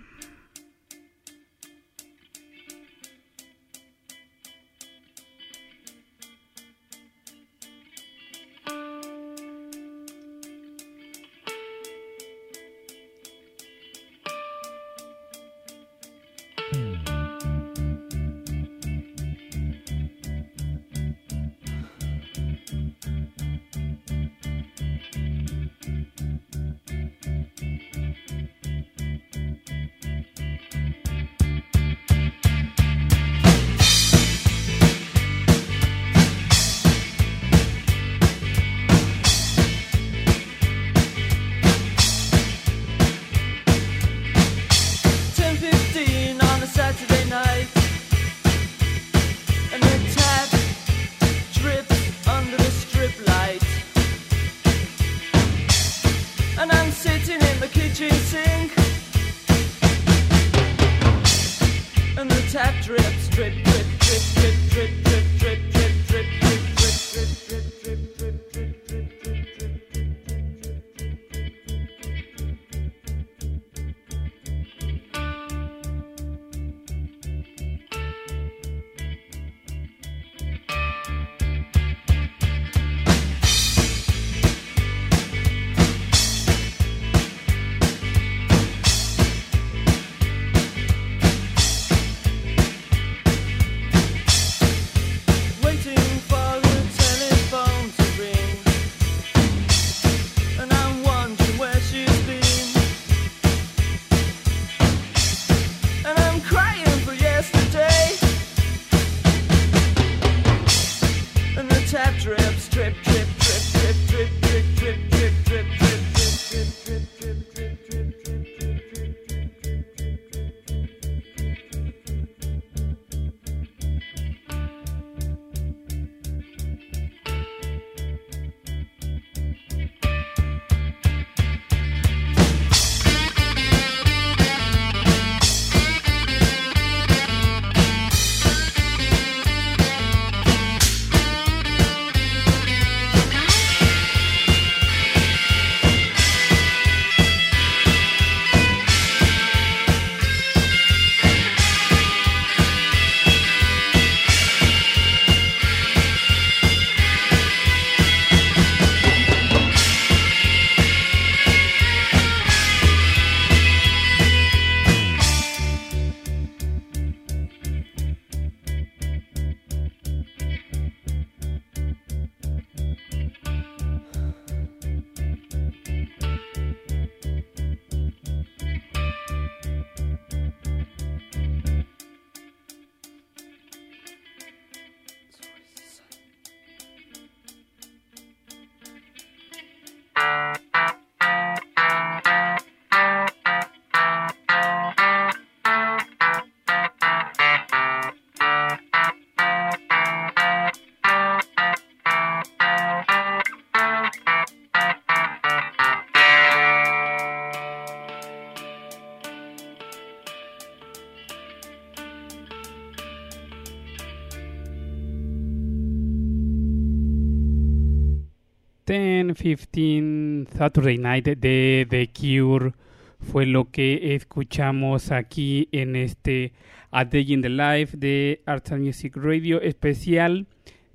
10-15 Saturday Night de The Cure fue lo que escuchamos aquí en este A Day in the Life de Arts and Music Radio especial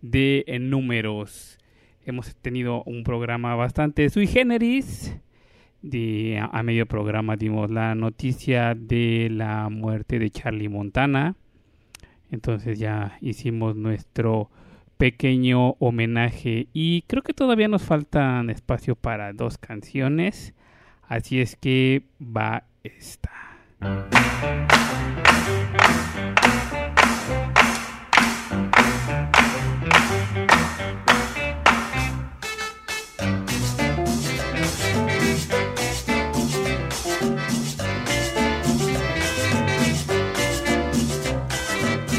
de eh, números. Hemos tenido un programa bastante sui generis. De, a, a medio programa dimos la noticia de la muerte de Charlie Montana. Entonces ya hicimos nuestro pequeño homenaje y creo que todavía nos faltan espacio para dos canciones. Así es que va esta.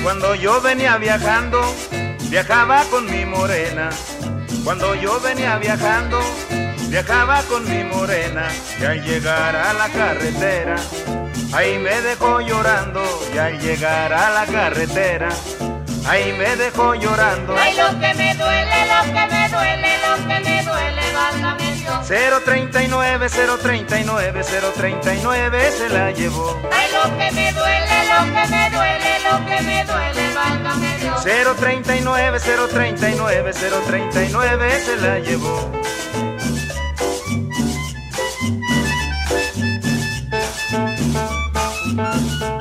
Cuando yo venía viajando, viajaba con mi morena. Cuando yo venía viajando, viajaba con mi morena. Y al llegar a la carretera, ahí me dejó llorando. Y al llegar a la carretera, ahí me dejó llorando. Ay, lo que me duele, lo que me duele, lo que me duele, válgame Dios. 039, 039, 039 se la llevó. Ay, lo que me duele, lo que me duele, lo que me duele, válgame Dios. 039, 039, 039 se la llevó. Ay,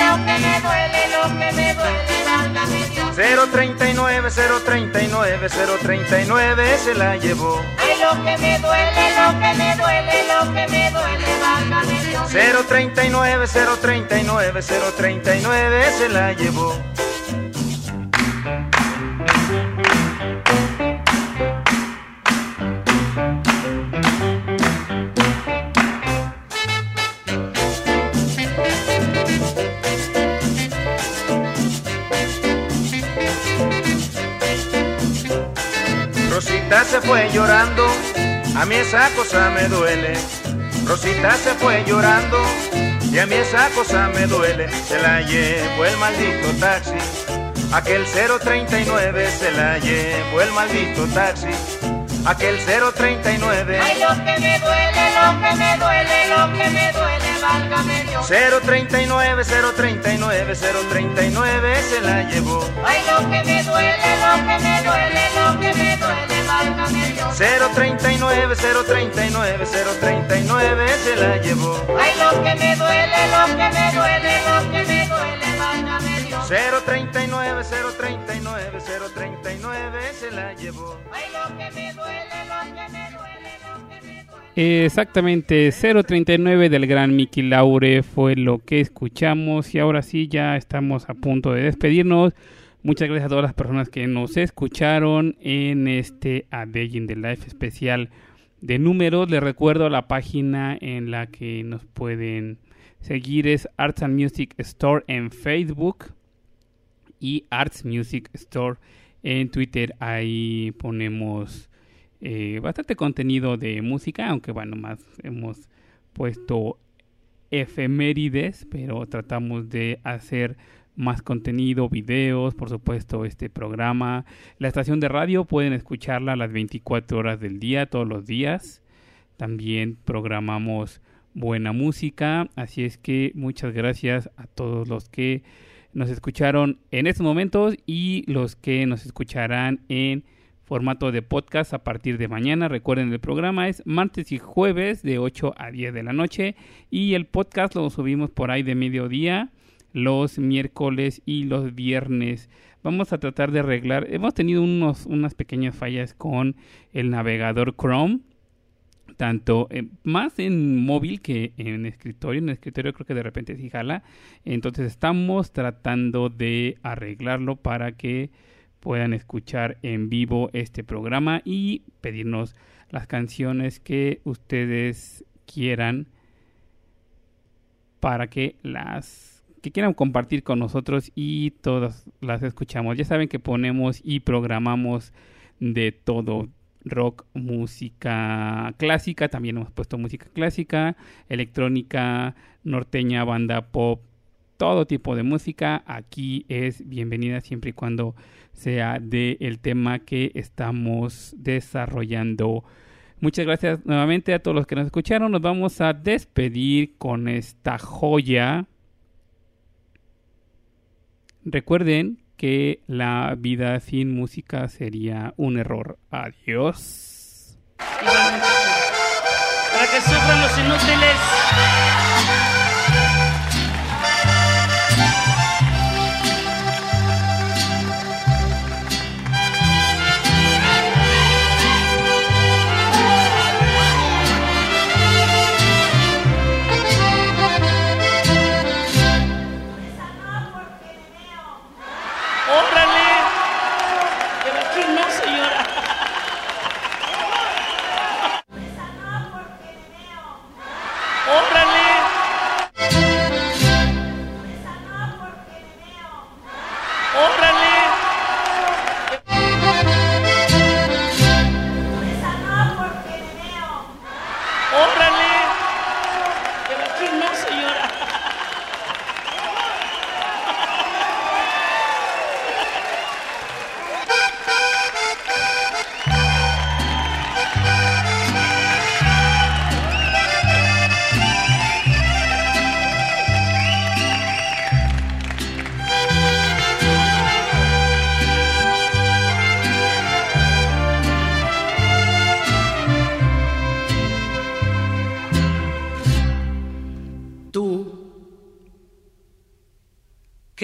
lo que me duele, lo que me duele, válgame Dios. 039, 039, 039 se la llevó. Ay, lo que me duele, lo que me duele, lo que me duele, válgame Dios. 039, 039, 039 se la llevó. Rosita se fue llorando, a mí esa cosa me duele. Rosita se fue llorando, y a mí esa cosa me duele. Se la llevó el maldito taxi, aquel 039 se la llevó el maldito taxi, aquel 039. Ay, lo que me duele, lo que me duele, lo que me duele, válgame Dios. 039, 039, 039 se la llevó. Ay, lo que me duele, lo que me duele, lo que me duele. 039, 039, 039 se la llevó. Ay, lo que me duele, lo que me duele, lo que me duele, válgame Dios. 039, 039, 039 se la llevó. Ay, lo que me duele, lo que me duele, lo que me duele. Exactamente, 039 del gran Mickey Laure fue lo que escuchamos y ahora sí ya estamos a punto de despedirnos. Muchas gracias a todas las personas que nos escucharon en este A Day in the Life especial de números. Les recuerdo la página en la que nos pueden seguir es Arts Music Store en Facebook y Arts Music Store en Twitter. Ahí ponemos eh, bastante contenido de música, aunque bueno, más hemos puesto efemérides, pero tratamos de hacer más contenido, videos, por supuesto, este programa. La estación de radio pueden escucharla a las 24 horas del día, todos los días. También programamos buena música, así es que muchas gracias a todos los que nos escucharon en estos momentos y los que nos escucharán en formato de podcast a partir de mañana. Recuerden, el programa es martes y jueves de 8 a 10 de la noche y el podcast lo subimos por ahí de mediodía los miércoles y los viernes. Vamos a tratar de arreglar. Hemos tenido unos, unas pequeñas fallas con el navegador Chrome. Tanto eh, más en móvil que en escritorio. En escritorio creo que de repente sí jala. Entonces estamos tratando de arreglarlo para que puedan escuchar en vivo este programa y pedirnos las canciones que ustedes quieran para que las que quieran compartir con nosotros y todas las escuchamos. Ya saben que ponemos y programamos de todo. rock, música clásica, también hemos puesto música clásica, electrónica, norteña, banda pop, todo tipo de música. Aquí es bienvenida siempre y cuando sea del el tema que estamos desarrollando. Muchas gracias nuevamente a todos los que nos escucharon. Nos vamos a despedir con esta joya. Recuerden que la vida sin música sería un error. Adiós. Para que sufran los inútiles.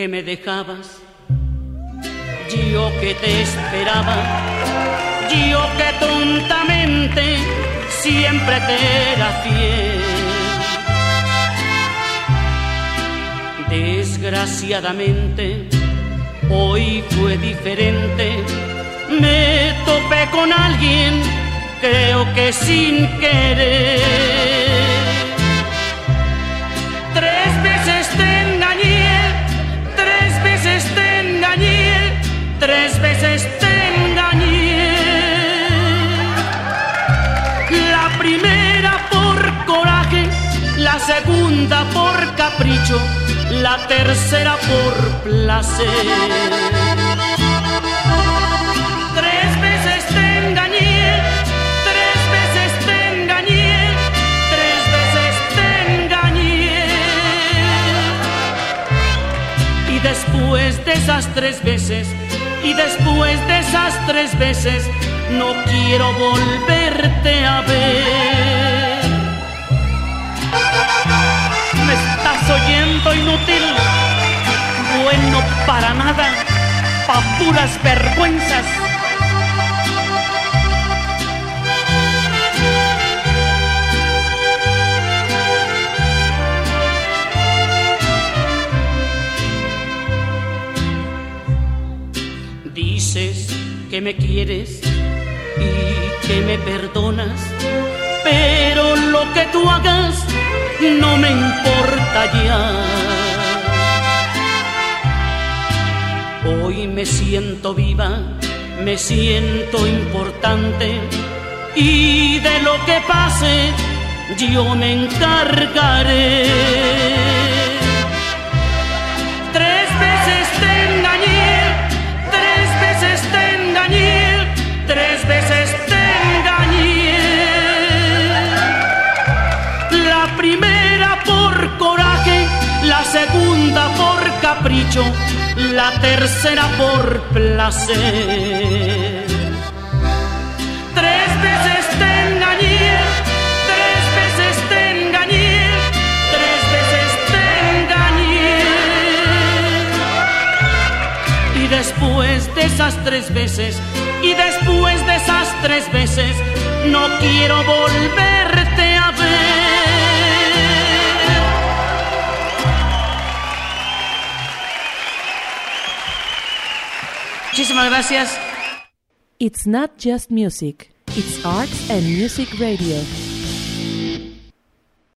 Me dejabas, yo que te esperaba, yo que tontamente siempre te era fiel. Desgraciadamente, hoy fue diferente, me topé con alguien, creo que sin querer. La tercera por placer. Tres veces te engañé, tres veces te engañé, tres veces te engañé. Y después de esas tres veces, y después de esas tres veces, no quiero volverte a ver. Oyendo inútil? Bueno para nada, pa' puras vergüenzas. Dices que me quieres y que me perdonas, pero lo que tú hagas no me importa ya. Hoy me siento viva, me siento importante y de lo que pase yo me encargaré. Por capricho, la tercera por placer. Tres veces te engañé, tres veces te engañé, tres veces te engañé. Y después de esas tres veces, y después de esas tres veces, no quiero volverte Gracias. It's not just music, it's arts and music radio.